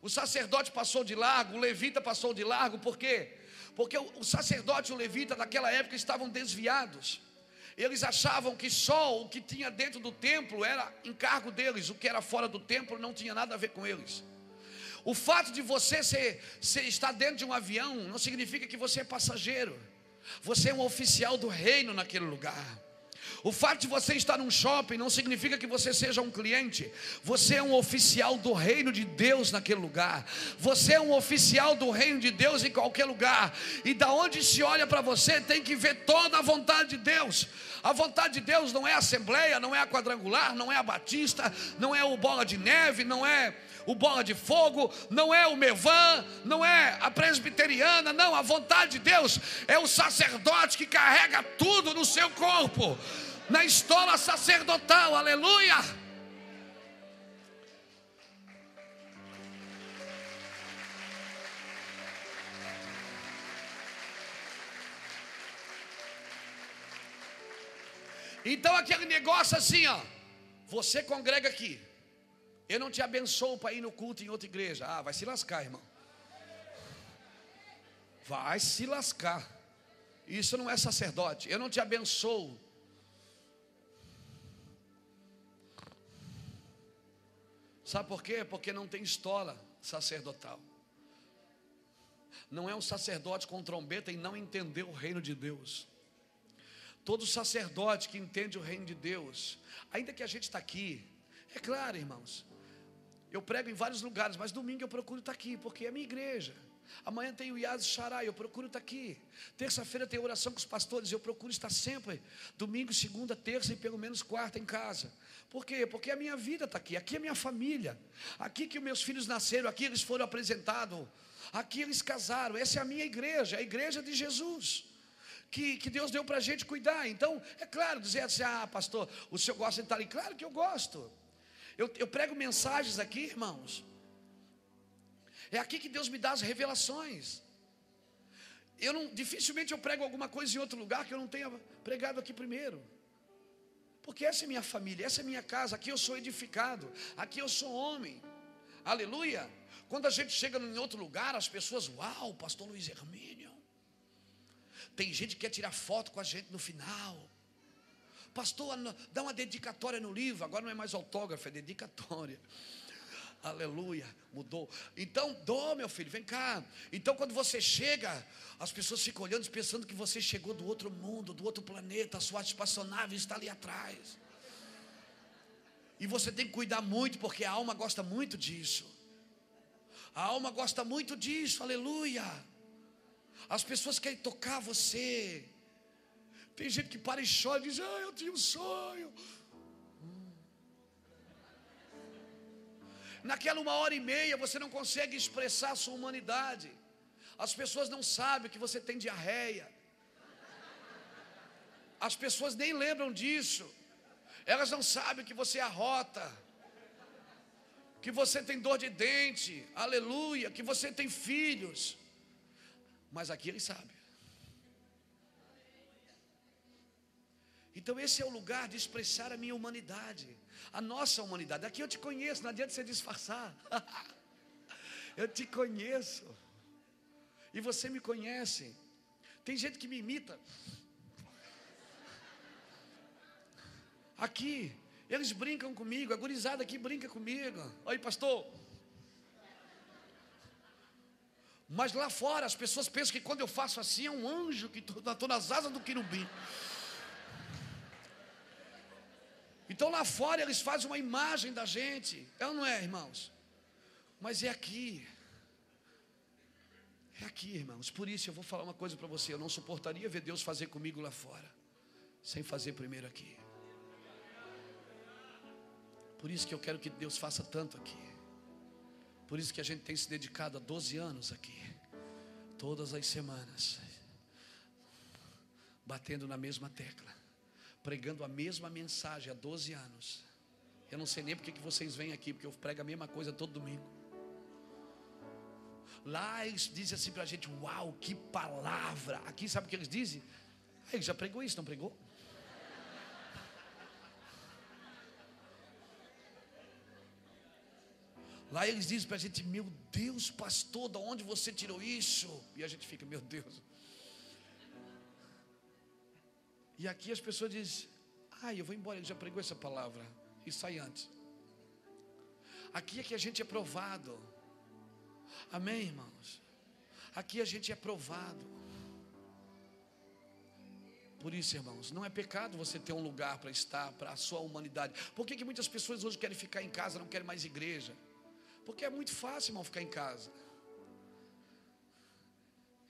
O sacerdote passou de largo, o levita passou de largo, por quê? Porque o sacerdote e o levita naquela época estavam desviados. Eles achavam que só o que tinha dentro do templo era encargo deles, o que era fora do templo não tinha nada a ver com eles. O fato de você ser, ser, estar dentro de um avião não significa que você é passageiro. Você é um oficial do reino naquele lugar. O fato de você estar num shopping não significa que você seja um cliente. Você é um oficial do reino de Deus naquele lugar. Você é um oficial do reino de Deus em qualquer lugar. E da onde se olha para você, tem que ver toda a vontade de Deus. A vontade de Deus não é a assembleia, não é a quadrangular, não é a batista, não é o bola de neve, não é o bola de fogo, não é o Mevan, não é a presbiteriana, não, a vontade de Deus é o sacerdote que carrega tudo no seu corpo na estola sacerdotal, aleluia. Então aquele negócio assim, ó, você congrega aqui. Eu não te abençoo para ir no culto em outra igreja. Ah, vai se lascar, irmão. Vai se lascar. Isso não é sacerdote. Eu não te abençoo Sabe por quê? Porque não tem estola sacerdotal. Não é um sacerdote com trombeta e não entendeu o reino de Deus. Todo sacerdote que entende o reino de Deus, ainda que a gente está aqui, é claro, irmãos, eu prego em vários lugares, mas domingo eu procuro estar aqui, porque é minha igreja. Amanhã tem o Yaz Xará, eu procuro estar aqui. Terça-feira tem oração com os pastores, eu procuro estar sempre. Domingo, segunda, terça e pelo menos quarta em casa. Por quê? Porque a minha vida está aqui, aqui é minha família. Aqui que meus filhos nasceram, aqui eles foram apresentados. Aqui eles casaram. Essa é a minha igreja, a igreja de Jesus. Que, que Deus deu para a gente cuidar. Então, é claro, dizer assim: ah, pastor, o senhor gosta de estar ali? Claro que eu gosto. Eu, eu prego mensagens aqui, irmãos é aqui que Deus me dá as revelações. Eu não, dificilmente eu prego alguma coisa em outro lugar que eu não tenha pregado aqui primeiro. Porque essa é minha família, essa é minha casa, aqui eu sou edificado, aqui eu sou homem. Aleluia. Quando a gente chega em outro lugar, as pessoas, uau, pastor Luiz Hermínio. Tem gente que quer tirar foto com a gente no final. Pastor, dá uma dedicatória no livro. Agora não é mais autógrafo, é dedicatória. Aleluia, mudou. Então, dô, meu filho, vem cá. Então, quando você chega, as pessoas ficam olhando, pensando que você chegou do outro mundo, do outro planeta, a sua espaçonave está ali atrás. E você tem que cuidar muito, porque a alma gosta muito disso. A alma gosta muito disso, aleluia. As pessoas querem tocar você. Tem gente que para e chora e diz: Ah, eu tinha um sonho. Naquela uma hora e meia você não consegue expressar a sua humanidade. As pessoas não sabem que você tem diarreia. As pessoas nem lembram disso. Elas não sabem que você arrota. Que você tem dor de dente. Aleluia. Que você tem filhos. Mas aqui eles sabem. Então esse é o lugar de expressar a minha humanidade a nossa humanidade. Aqui eu te conheço, não adianta você disfarçar. eu te conheço. E você me conhece. Tem gente que me imita. Aqui, eles brincam comigo, a gurizada aqui brinca comigo. Oi, pastor. Mas lá fora as pessoas pensam que quando eu faço assim é um anjo que estou nas asas do querubim. Então lá fora eles fazem uma imagem da gente. É ou não é, irmãos? Mas é aqui. É aqui, irmãos. Por isso eu vou falar uma coisa para você. Eu não suportaria ver Deus fazer comigo lá fora, sem fazer primeiro aqui. Por isso que eu quero que Deus faça tanto aqui. Por isso que a gente tem se dedicado a 12 anos aqui. Todas as semanas. Batendo na mesma tecla pregando a mesma mensagem há 12 anos. Eu não sei nem porque que vocês vêm aqui, porque eu prego a mesma coisa todo domingo. Lá eles dizem assim para a gente: Uau, que palavra! Aqui sabe o que eles dizem? Ele já pregou isso, não pregou? Lá eles dizem para a gente: Meu Deus, pastor, de onde você tirou isso? E a gente fica: Meu Deus, e aqui as pessoas dizem: Ah, eu vou embora, ele já pregou essa palavra. E sai antes. Aqui é que a gente é provado. Amém, irmãos? Aqui a gente é provado. Por isso, irmãos, não é pecado você ter um lugar para estar, para a sua humanidade. Por que, que muitas pessoas hoje querem ficar em casa, não querem mais igreja? Porque é muito fácil, irmão, ficar em casa.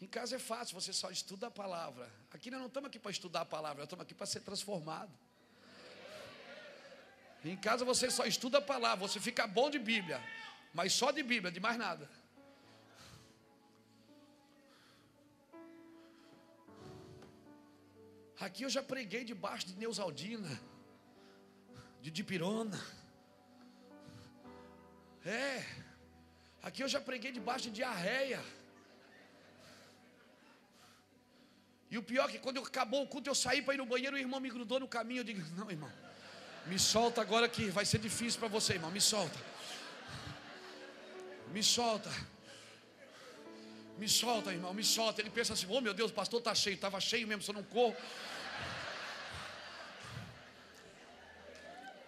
Em casa é fácil, você só estuda a palavra. Aqui nós não estamos aqui para estudar a palavra, nós estamos aqui para ser transformado. Em casa você só estuda a palavra, você fica bom de Bíblia, mas só de Bíblia, de mais nada. Aqui eu já preguei debaixo de Neusaldina, de Dipirona. É, aqui eu já preguei debaixo de diarreia. E o pior é que quando acabou o culto, eu saí para ir no banheiro, o irmão me grudou no caminho. Eu digo: Não, irmão, me solta agora que vai ser difícil para você, irmão. Me solta. Me solta. Me solta, irmão, me solta. Ele pensa assim: Oh meu Deus, o pastor está cheio. Estava cheio mesmo, só não corro.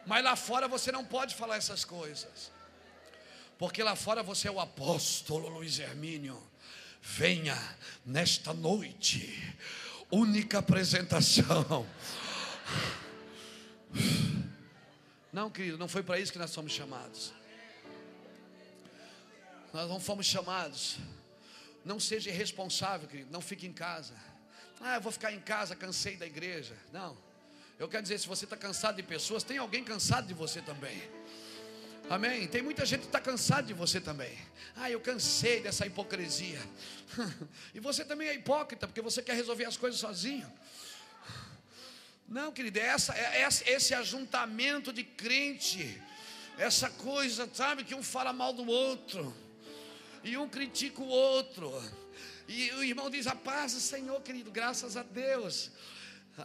Mas lá fora você não pode falar essas coisas. Porque lá fora você é o apóstolo Luiz Hermínio venha nesta noite única apresentação. Não, querido, não foi para isso que nós fomos chamados. Nós não fomos chamados. Não seja irresponsável, querido. Não fique em casa. Ah, eu vou ficar em casa, cansei da igreja. Não. Eu quero dizer, se você está cansado de pessoas, tem alguém cansado de você também. Amém? Tem muita gente que está cansado de você também. Ah, eu cansei dessa hipocrisia. e você também é hipócrita, porque você quer resolver as coisas sozinho. Não, querido, é, essa, é esse ajuntamento de crente, essa coisa, sabe, que um fala mal do outro, e um critica o outro, e o irmão diz: A paz do Senhor, querido, graças a Deus,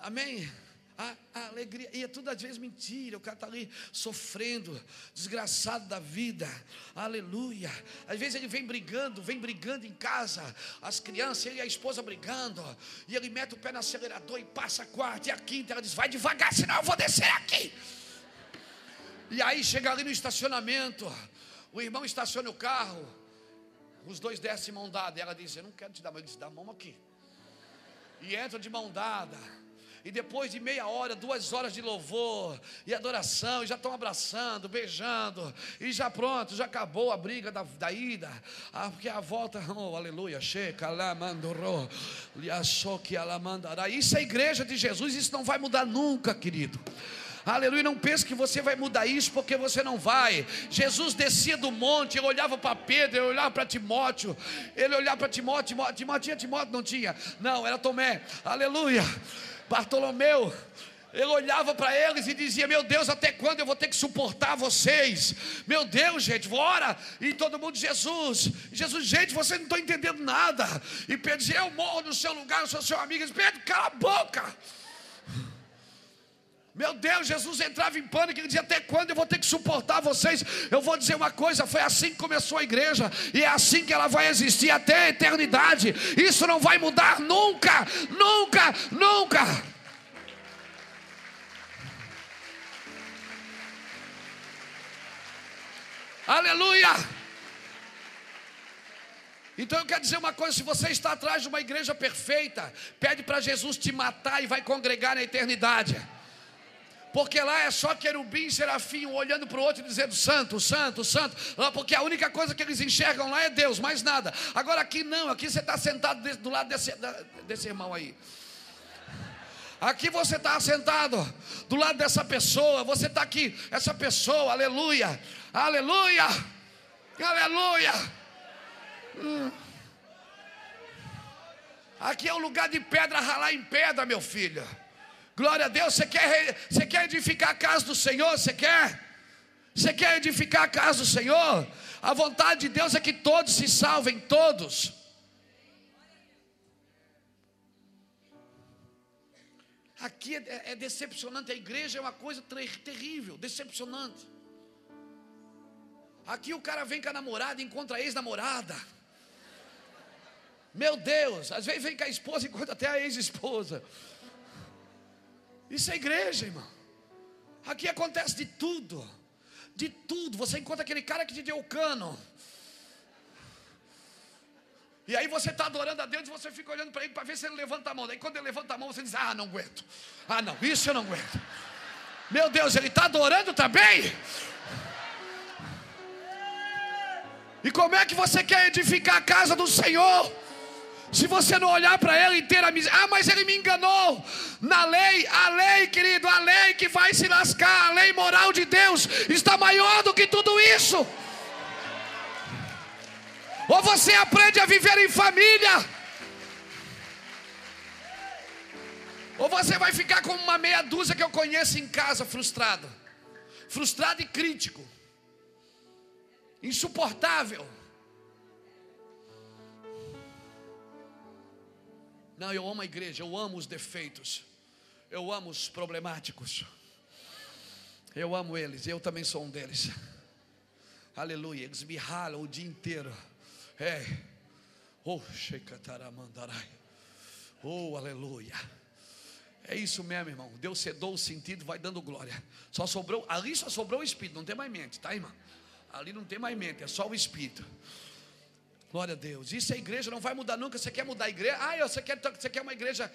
amém. A, a, alegria, e é tudo às vezes mentira. O cara está ali sofrendo, desgraçado da vida, aleluia. Às vezes ele vem brigando, vem brigando em casa, as crianças, ele e a esposa brigando, e ele mete o pé no acelerador e passa a quarta e a quinta. Ela diz: Vai devagar, senão eu vou descer aqui. E aí chega ali no estacionamento, o irmão estaciona o carro, os dois descem mão dada, e ela diz: Eu não quero te dar, mas ele diz: Dá a mão aqui. E entra de mão dada. E depois de meia hora, duas horas de louvor e adoração, e já estão abraçando, beijando, e já pronto, já acabou a briga da, da ida, ah, porque a volta, oh, aleluia, checa, lá achou que ela mandará. Isso é a igreja de Jesus, isso não vai mudar nunca, querido. Aleluia, não pense que você vai mudar isso porque você não vai. Jesus descia do monte, ele olhava para Pedro, ele olhava para Timóteo, ele olhava para Timóteo, Timóteo tinha Timóteo, não tinha. Não, era Tomé. Aleluia. Bartolomeu, ele olhava para eles e dizia: Meu Deus, até quando eu vou ter que suportar vocês? Meu Deus, gente, ora. E todo mundo, Jesus, Jesus, gente, vocês não estão entendendo nada. E Pedro dizia: Eu morro no seu lugar, eu sou seu amigo. Ele Pedro, cala a boca. Meu Deus, Jesus entrava em pânico e dizia: Até quando eu vou ter que suportar vocês? Eu vou dizer uma coisa: foi assim que começou a igreja, e é assim que ela vai existir até a eternidade. Isso não vai mudar nunca, nunca, nunca. Aleluia! Então eu quero dizer uma coisa: se você está atrás de uma igreja perfeita, pede para Jesus te matar e vai congregar na eternidade porque lá é só querubim, serafim, um olhando para o outro e dizendo santo, santo, santo, porque a única coisa que eles enxergam lá é Deus, mais nada. Agora aqui não, aqui você está sentado do lado desse, desse irmão aí. Aqui você está sentado do lado dessa pessoa, você está aqui, essa pessoa, aleluia, aleluia, aleluia. Hum. Aqui é o lugar de pedra ralar em pedra, meu filho. Glória a Deus. Você quer, você quer edificar a casa do Senhor? Você quer? Você quer edificar a casa do Senhor? A vontade de Deus é que todos se salvem, todos. Aqui é, é decepcionante, a igreja é uma coisa terrível, decepcionante. Aqui o cara vem com a namorada, encontra a ex-namorada. Meu Deus, às vezes vem com a esposa, encontra até a ex-esposa. Isso é igreja, irmão. Aqui acontece de tudo. De tudo. Você encontra aquele cara que te deu o cano. E aí você está adorando a Deus e você fica olhando para ele para ver se ele levanta a mão. Daí quando ele levanta a mão, você diz: Ah, não aguento. Ah, não, isso eu não aguento. Meu Deus, ele está adorando também. E como é que você quer edificar a casa do Senhor? Se você não olhar para ela inteira, ah, mas ele me enganou. Na lei, a lei, querido, a lei que vai se lascar, a lei moral de Deus está maior do que tudo isso. Ou você aprende a viver em família, ou você vai ficar como uma meia dúzia que eu conheço em casa, frustrado, frustrado e crítico, insuportável. Não, eu amo a igreja, eu amo os defeitos, eu amo os problemáticos, eu amo eles, eu também sou um deles. Aleluia, eles me ralam o dia inteiro. É, oh, oh, aleluia. É isso mesmo, irmão. Deus cedou o sentido, vai dando glória. Só sobrou, ali só sobrou o espírito, não tem mais mente, tá, irmão? Ali não tem mais mente, é só o espírito. Glória a Deus. Isso a igreja não vai mudar nunca. Você quer mudar a igreja? Ah, você quer, você quer uma igreja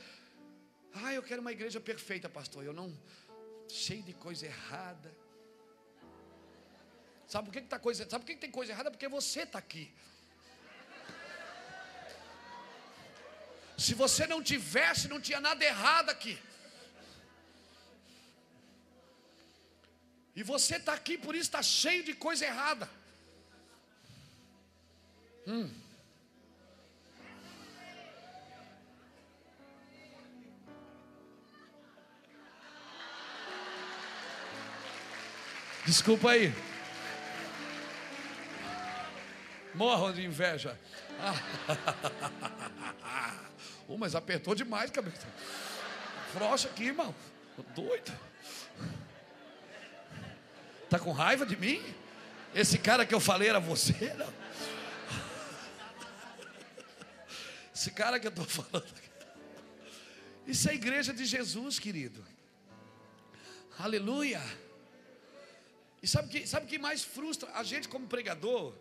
Ah, eu quero uma igreja perfeita, pastor. Eu não. cheio de coisa errada. Sabe por que, que, tá coisa, sabe por que, que tem coisa errada? Porque você está aqui. Se você não tivesse, não tinha nada errado aqui. E você está aqui, por isso está cheio de coisa errada. Hum. Desculpa aí. Morram de inveja. Oh, mas apertou demais, cabeça. Frocha aqui, irmão. Tô doido. Tá com raiva de mim? Esse cara que eu falei era você? Não? Esse cara que eu estou falando. Isso é a igreja de Jesus, querido. Aleluia. E sabe o que, sabe que mais frustra a gente como pregador?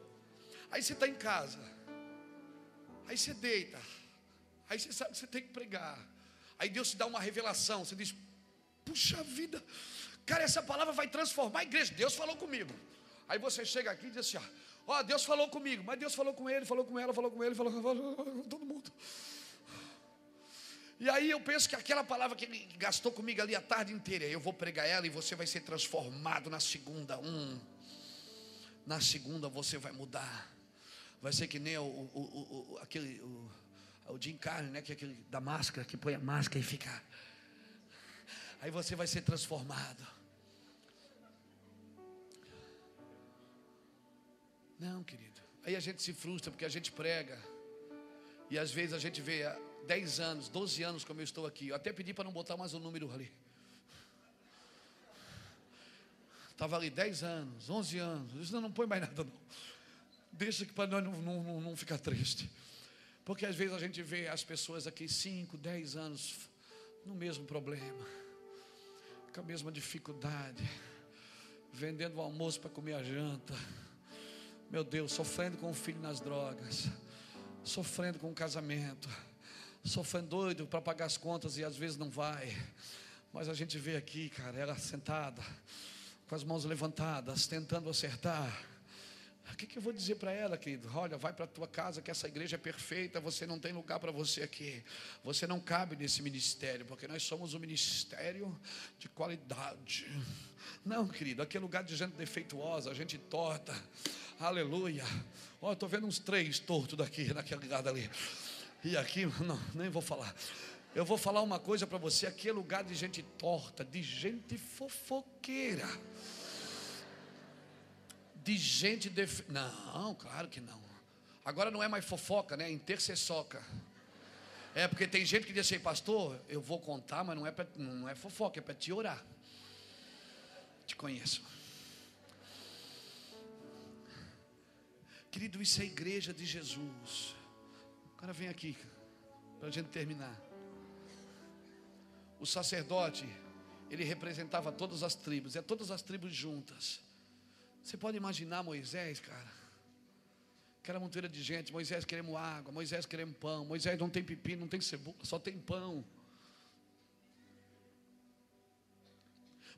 Aí você está em casa. Aí você deita. Aí você sabe que você tem que pregar. Aí Deus te dá uma revelação. Você diz: Puxa vida, cara, essa palavra vai transformar a igreja. Deus falou comigo. Aí você chega aqui e diz assim: Ó, oh, Deus falou comigo. Mas Deus falou com ele, falou com ela, falou com ele, falou com todo mundo. E aí eu penso que aquela palavra que ele gastou comigo ali a tarde inteira, eu vou pregar ela e você vai ser transformado na segunda. Um, na segunda você vai mudar. Vai ser que nem o, o, o, aquele. O, o Jim Carrey, né? Que é aquele da máscara, que põe a máscara e fica. Aí você vai ser transformado. Não, querido. Aí a gente se frustra porque a gente prega. E às vezes a gente vê há 10 anos, 12 anos como eu estou aqui. Eu até pedi para não botar mais um número ali. Estava ali 10 anos, 11 anos. Não, não põe mais nada, não. Deixa que para nós não, não, não ficar triste. Porque às vezes a gente vê as pessoas aqui 5, 10 anos no mesmo problema, com a mesma dificuldade, vendendo o almoço para comer a janta. Meu Deus, sofrendo com o filho nas drogas, sofrendo com o casamento, sofrendo doido para pagar as contas e às vezes não vai. Mas a gente vê aqui, cara, ela sentada, com as mãos levantadas, tentando acertar o que, que eu vou dizer para ela, querido? Olha, vai para a tua casa que essa igreja é perfeita, você não tem lugar para você aqui. Você não cabe nesse ministério, porque nós somos um ministério de qualidade. Não, querido, aqui é lugar de gente defeituosa, gente torta. Aleluia. Oh, estou vendo uns três tortos daqui, naquele lado ali. E aqui, não, nem vou falar. Eu vou falar uma coisa para você: aqui é lugar de gente torta, de gente fofoqueira de gente. Def... Não, claro que não. Agora não é mais fofoca, né? Intercessoca. É porque tem gente que diz assim, pastor, eu vou contar, mas não é, pra, não é fofoca, é para te orar. Te conheço. Querido, isso é a igreja de Jesus. Agora vem aqui, para a gente terminar. O sacerdote, ele representava todas as tribos, é todas as tribos juntas. Você pode imaginar Moisés, cara? Aquela monteira de gente, Moisés queremos água, Moisés queremos pão, Moisés não tem pepino, não tem cebola, só tem pão.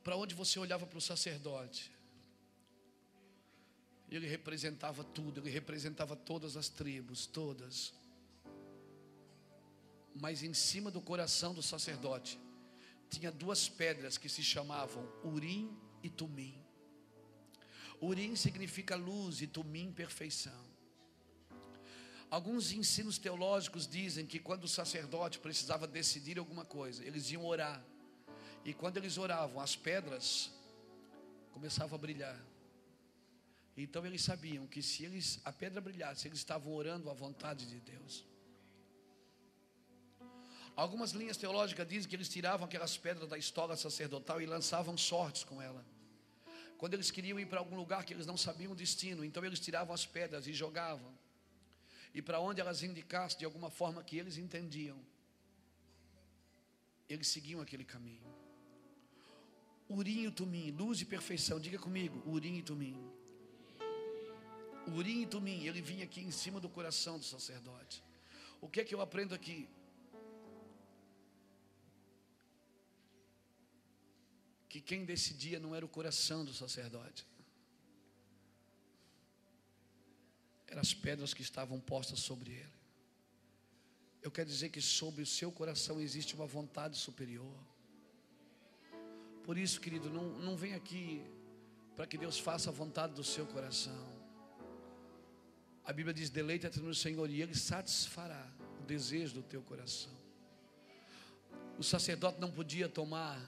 Para onde você olhava para o sacerdote? Ele representava tudo, ele representava todas as tribos, todas. Mas em cima do coração do sacerdote tinha duas pedras que se chamavam Urim e Tumim. Urim significa luz e Tumim perfeição. Alguns ensinos teológicos dizem que quando o sacerdote precisava decidir alguma coisa, eles iam orar. E quando eles oravam, as pedras começavam a brilhar. Então eles sabiam que se eles a pedra brilhasse, eles estavam orando à vontade de Deus. Algumas linhas teológicas dizem que eles tiravam aquelas pedras da estola sacerdotal e lançavam sortes com ela. Quando eles queriam ir para algum lugar que eles não sabiam o destino, então eles tiravam as pedras e jogavam. E para onde elas indicassem de alguma forma que eles entendiam, eles seguiam aquele caminho. Urim e Tumim, luz e perfeição, diga comigo, Urim e Tumim. Urim e Tumim, ele vinha aqui em cima do coração do sacerdote. O que é que eu aprendo aqui? Que quem decidia não era o coração do sacerdote, eram as pedras que estavam postas sobre ele. Eu quero dizer que sobre o seu coração existe uma vontade superior. Por isso, querido, não, não vem aqui para que Deus faça a vontade do seu coração. A Bíblia diz: deleita-te no Senhor e Ele satisfará o desejo do teu coração. O sacerdote não podia tomar,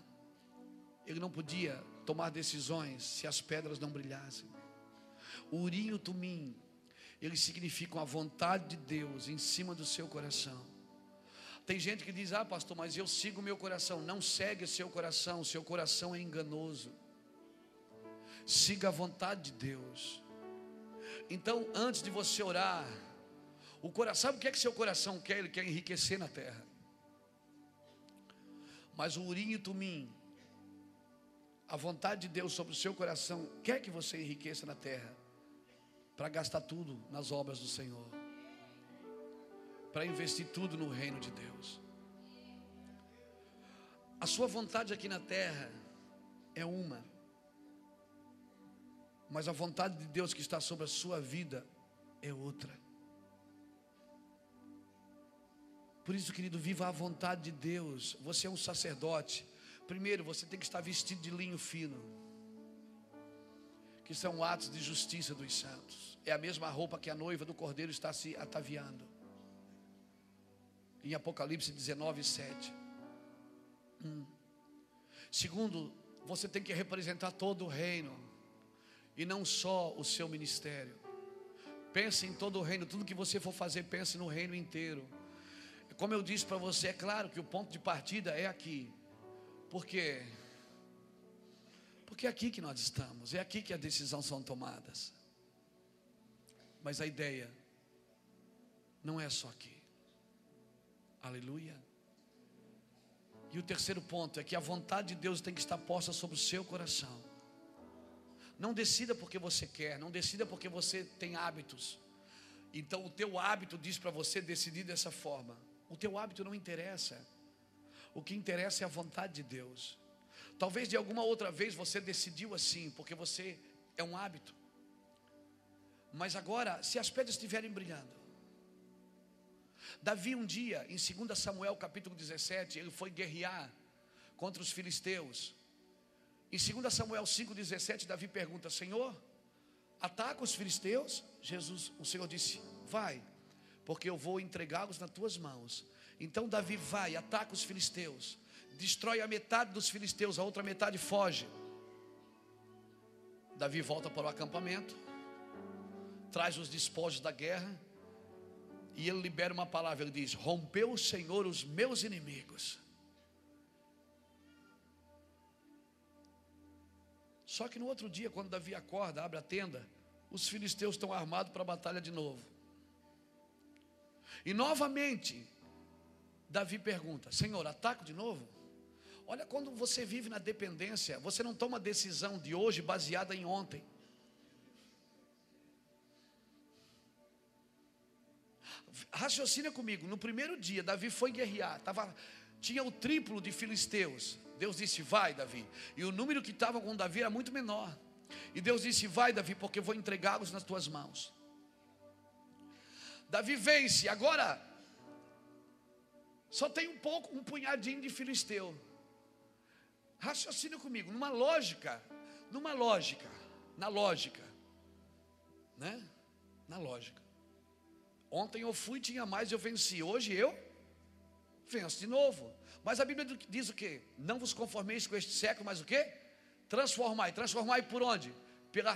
ele não podia tomar decisões se as pedras não brilhassem. O urim o tumim eles significam a vontade de Deus em cima do seu coração. Tem gente que diz: Ah, pastor, mas eu sigo o meu coração. Não segue seu coração, seu coração é enganoso. Siga a vontade de Deus. Então, antes de você orar, o coração, sabe o que é que seu coração quer? Ele quer enriquecer na terra. Mas o urim e o tumim, a vontade de Deus sobre o seu coração, quer que você enriqueça na terra para gastar tudo nas obras do Senhor, para investir tudo no reino de Deus. A sua vontade aqui na terra é uma, mas a vontade de Deus que está sobre a sua vida é outra. Por isso, querido, viva a vontade de Deus. Você é um sacerdote. Primeiro, você tem que estar vestido de linho fino que são atos de justiça dos santos. É a mesma roupa que a noiva do cordeiro está se ataviando. Em Apocalipse 19, 7. Hum. Segundo, você tem que representar todo o reino e não só o seu ministério. Pense em todo o reino, tudo que você for fazer, pense no reino inteiro. Como eu disse para você, é claro que o ponto de partida é aqui, porque porque é aqui que nós estamos, é aqui que as decisões são tomadas. Mas a ideia não é só aqui. Aleluia. E o terceiro ponto é que a vontade de Deus tem que estar posta sobre o seu coração. Não decida porque você quer, não decida porque você tem hábitos. Então o teu hábito diz para você decidir dessa forma. O teu hábito não interessa. O que interessa é a vontade de Deus. Talvez de alguma outra vez você decidiu assim, porque você é um hábito. Mas agora, se as pedras estiverem brilhando. Davi um dia, em 2 Samuel capítulo 17, ele foi guerrear contra os filisteus. Em 2 Samuel 5,17, Davi pergunta: Senhor, ataca os filisteus? Jesus, o Senhor disse: Vai, porque eu vou entregá-los nas tuas mãos. Então Davi vai, ataca os filisteus destrói a metade dos filisteus, a outra metade foge. Davi volta para o acampamento, traz os despojos da guerra, e ele libera uma palavra: ele diz: Rompeu o Senhor os meus inimigos. Só que no outro dia, quando Davi acorda, abre a tenda, os filisteus estão armados para a batalha de novo. E novamente, Davi pergunta: Senhor, ataco de novo? Olha, quando você vive na dependência, você não toma decisão de hoje baseada em ontem. Raciocina comigo, no primeiro dia, Davi foi guerrear, tava, tinha o triplo de filisteus. Deus disse: Vai, Davi. E o número que estava com Davi era muito menor. E Deus disse: Vai, Davi, porque vou entregá-los nas tuas mãos. Davi vence. Agora, só tem um pouco, um punhadinho de filisteu. Raciocina comigo, numa lógica, numa lógica, na lógica, né? Na lógica. Ontem eu fui, tinha mais, eu venci. Hoje eu venço de novo. Mas a Bíblia diz o quê? Não vos conformeis com este século, mas o quê? Transformai. Transformai por onde? Pela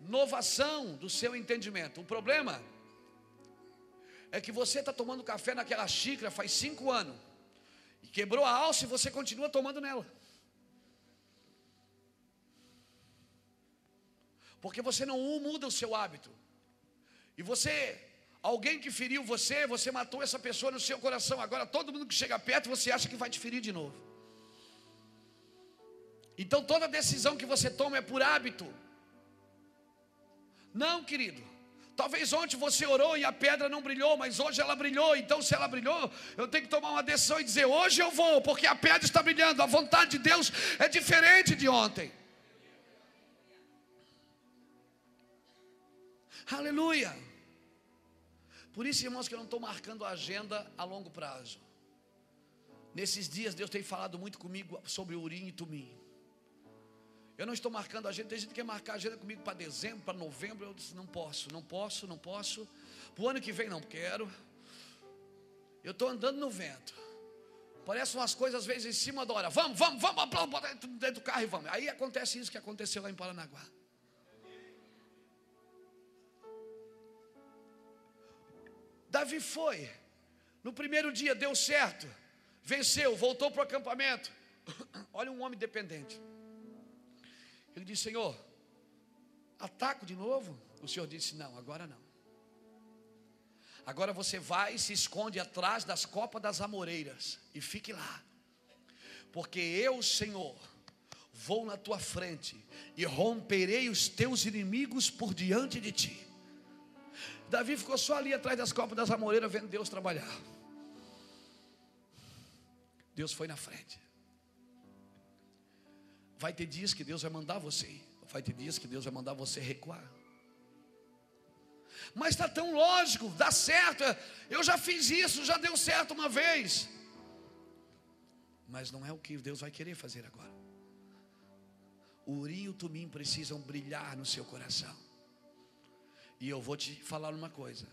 renovação do seu entendimento. O problema é que você está tomando café naquela xícara faz cinco anos. E quebrou a alça e você continua tomando nela. Porque você não muda o seu hábito. E você, alguém que feriu você, você matou essa pessoa no seu coração. Agora todo mundo que chega perto, você acha que vai te ferir de novo. Então toda decisão que você toma é por hábito. Não, querido. Talvez ontem você orou e a pedra não brilhou, mas hoje ela brilhou. Então, se ela brilhou, eu tenho que tomar uma decisão e dizer: hoje eu vou, porque a pedra está brilhando. A vontade de Deus é diferente de ontem. Aleluia. Por isso, irmãos, que eu não estou marcando a agenda a longo prazo. Nesses dias, Deus tem falado muito comigo sobre Urim e Tumim. Eu não estou marcando a agenda, tem gente que quer marcar a agenda comigo para dezembro, para novembro. Eu disse: não posso, não posso, não posso. Para o ano que vem, não quero. Eu estou andando no vento. Parece umas coisas às vezes em cima da hora. Vamos, vamos, vamos, vamos, dentro do carro e vamos. Aí acontece isso que aconteceu lá em Paranaguá. Davi foi. No primeiro dia deu certo. Venceu, voltou para o acampamento. Olha um homem dependente. Ele disse: Senhor, ataco de novo? O Senhor disse: Não, agora não. Agora você vai e se esconde atrás das copas das amoreiras e fique lá, porque eu, Senhor, vou na tua frente e romperei os teus inimigos por diante de ti. Davi ficou só ali atrás das copas das amoreiras, vendo Deus trabalhar. Deus foi na frente. Vai ter dias que Deus vai mandar você ir. Vai ter dias que Deus vai mandar você recuar. Mas está tão lógico, dá certo. Eu já fiz isso, já deu certo uma vez. Mas não é o que Deus vai querer fazer agora. O Uri e o Tumim precisam brilhar no seu coração. E eu vou te falar uma coisa.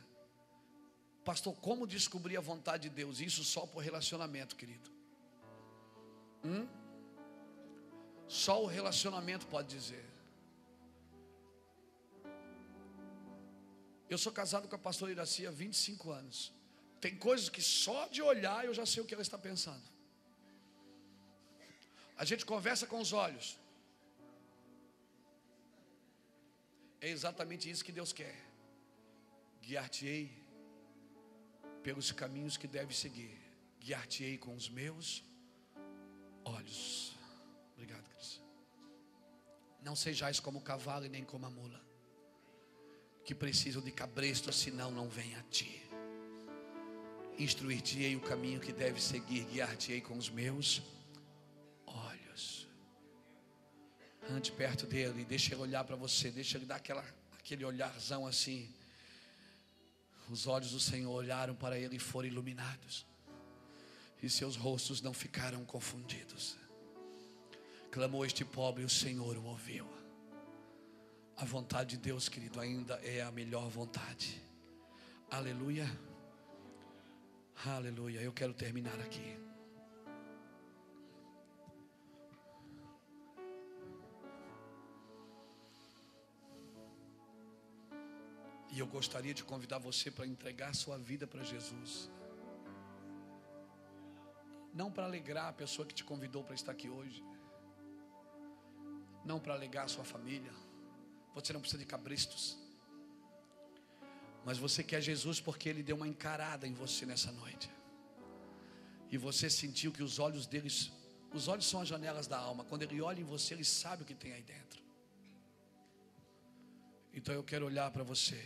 Pastor, como descobrir a vontade de Deus? Isso só por relacionamento, querido. Hum? Só o relacionamento pode dizer. Eu sou casado com a pastora Iraci há 25 anos. Tem coisas que só de olhar eu já sei o que ela está pensando. A gente conversa com os olhos. É exatamente isso que Deus quer. Guiar-te-ei pelos caminhos que deve seguir. Guiar-te-ei com os meus olhos. Obrigado, Cris. Não sejais como o cavalo e nem como a mula, que precisam de cabresto, senão não vem a ti. Instruir-te-ei o caminho que deve seguir, guiar-te-ei com os meus olhos. Ande perto dele, deixa ele olhar para você, deixa ele dar aquela, aquele olharzão assim. Os olhos do Senhor olharam para ele e foram iluminados, e seus rostos não ficaram confundidos. Clamou este pobre, o Senhor o ouviu. A vontade de Deus, querido, ainda é a melhor vontade. Aleluia. Aleluia. Eu quero terminar aqui. E eu gostaria de convidar você para entregar sua vida para Jesus. Não para alegrar a pessoa que te convidou para estar aqui hoje não para alegar a sua família. Você não precisa de cabristos. Mas você quer Jesus porque Ele deu uma encarada em você nessa noite. E você sentiu que os olhos deles, os olhos são as janelas da alma. Quando Ele olha em você, Ele sabe o que tem aí dentro. Então eu quero olhar para você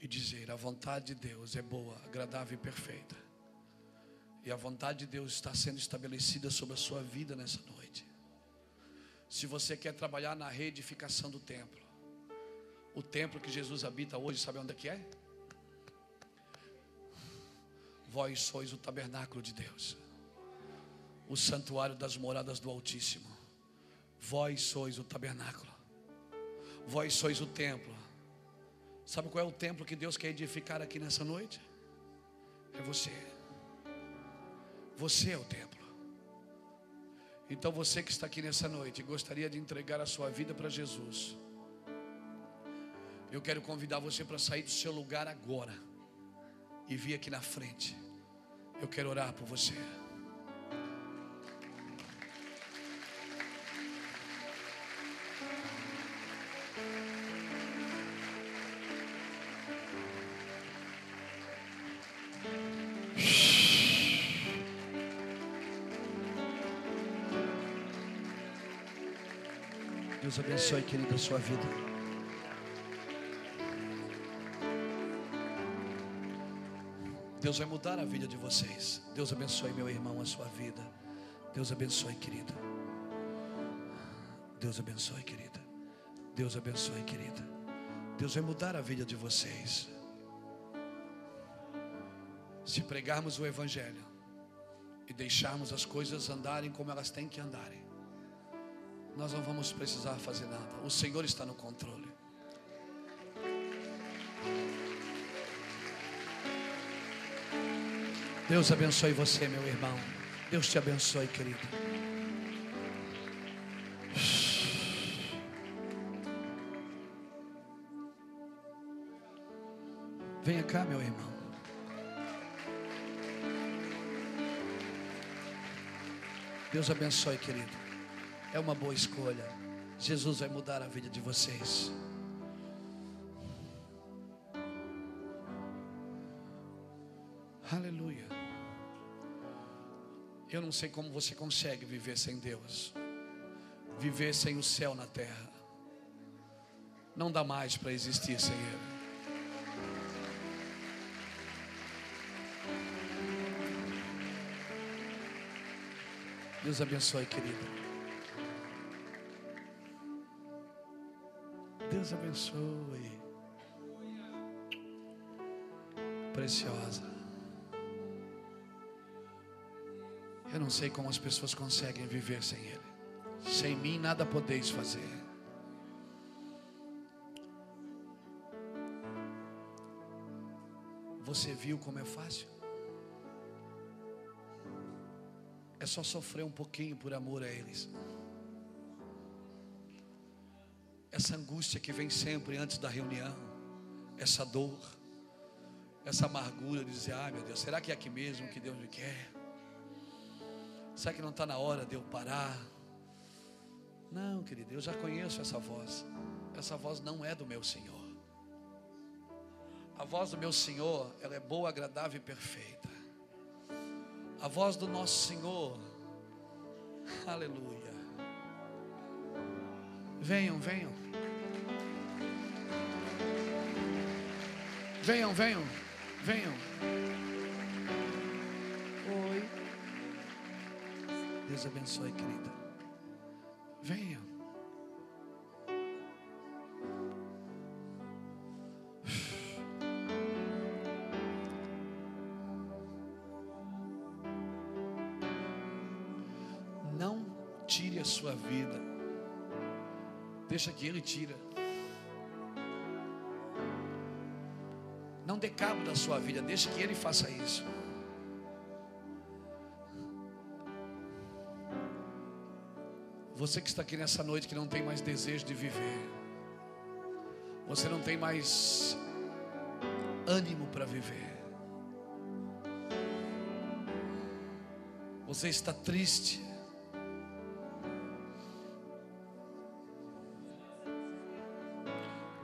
e dizer: a vontade de Deus é boa, agradável e perfeita. E a vontade de Deus está sendo estabelecida sobre a sua vida nessa noite. Se você quer trabalhar na reedificação do templo, o templo que Jesus habita hoje, sabe onde é que é? Vós sois o tabernáculo de Deus, o santuário das moradas do Altíssimo. Vós sois o tabernáculo, vós sois o templo. Sabe qual é o templo que Deus quer edificar aqui nessa noite? É você. Você é o templo. Então você que está aqui nessa noite gostaria de entregar a sua vida para Jesus. Eu quero convidar você para sair do seu lugar agora e vir aqui na frente. Eu quero orar por você. Deus abençoe, querida, a sua vida. Deus vai mudar a vida de vocês. Deus abençoe, meu irmão, a sua vida. Deus abençoe, querida. Deus abençoe, querida. Deus abençoe, querida. Deus vai mudar a vida de vocês. Se pregarmos o Evangelho e deixarmos as coisas andarem como elas têm que andarem, nós não vamos precisar fazer nada. O Senhor está no controle. Deus abençoe você, meu irmão. Deus te abençoe, querido. Venha cá, meu irmão. Deus abençoe, querido. É uma boa escolha. Jesus vai mudar a vida de vocês. Aleluia. Eu não sei como você consegue viver sem Deus, viver sem o céu na terra. Não dá mais para existir sem Ele. Deus abençoe, querida. Deus abençoe. Preciosa. Eu não sei como as pessoas conseguem viver sem Ele. Sem mim nada podeis fazer. Você viu como é fácil? É só sofrer um pouquinho por amor a eles. Essa angústia que vem sempre antes da reunião, essa dor, essa amargura de dizer: ai meu Deus, será que é aqui mesmo que Deus me quer? Será que não está na hora de eu parar? Não, querido, eu já conheço essa voz. Essa voz não é do meu Senhor. A voz do meu Senhor, ela é boa, agradável e perfeita. A voz do nosso Senhor. Aleluia. Venham, venham. Venham, venham. Venham. Oi. Deus abençoe, querida. Venham. Deixa que Ele tira. Não dê cabo da sua vida, deixa que Ele faça isso. Você que está aqui nessa noite que não tem mais desejo de viver, você não tem mais ânimo para viver, você está triste,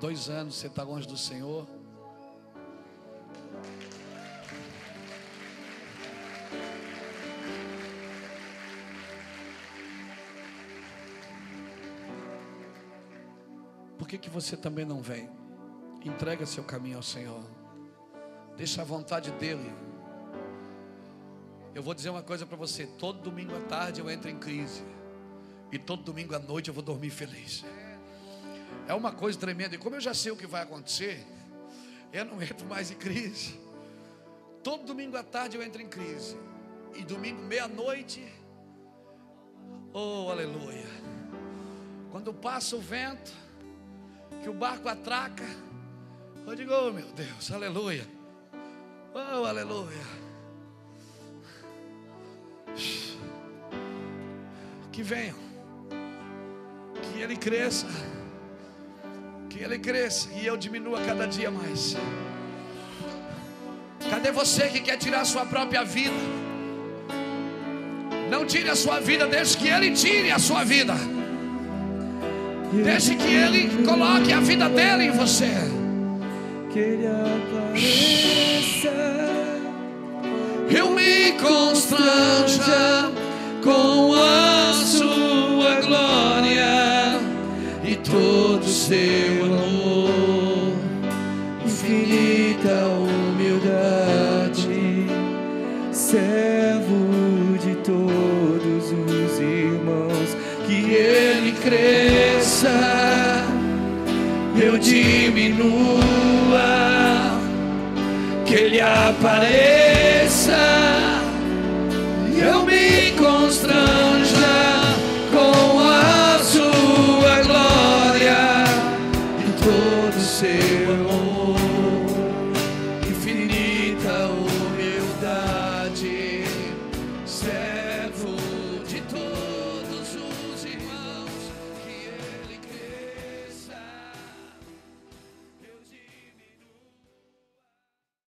Dois anos você está longe do Senhor. Por que, que você também não vem? Entrega seu caminho ao Senhor. Deixa a vontade dEle. Eu vou dizer uma coisa para você: todo domingo à tarde eu entro em crise, e todo domingo à noite eu vou dormir feliz. É uma coisa tremenda. E como eu já sei o que vai acontecer, eu não entro mais em crise. Todo domingo à tarde eu entro em crise. E domingo, meia-noite, oh aleluia. Quando passa o vento, que o barco atraca, eu digo, oh meu Deus, aleluia. Oh aleluia. Que venham, que ele cresça que ele cresça e eu diminua cada dia mais. Cadê você que quer tirar a sua própria vida? Não tire a sua vida, deixe que ele tire a sua vida. Deixe que ele coloque a vida dele em você. Que ele apareça. Eu me constranja com a sua glória e todo seu diminua, que ele apareça,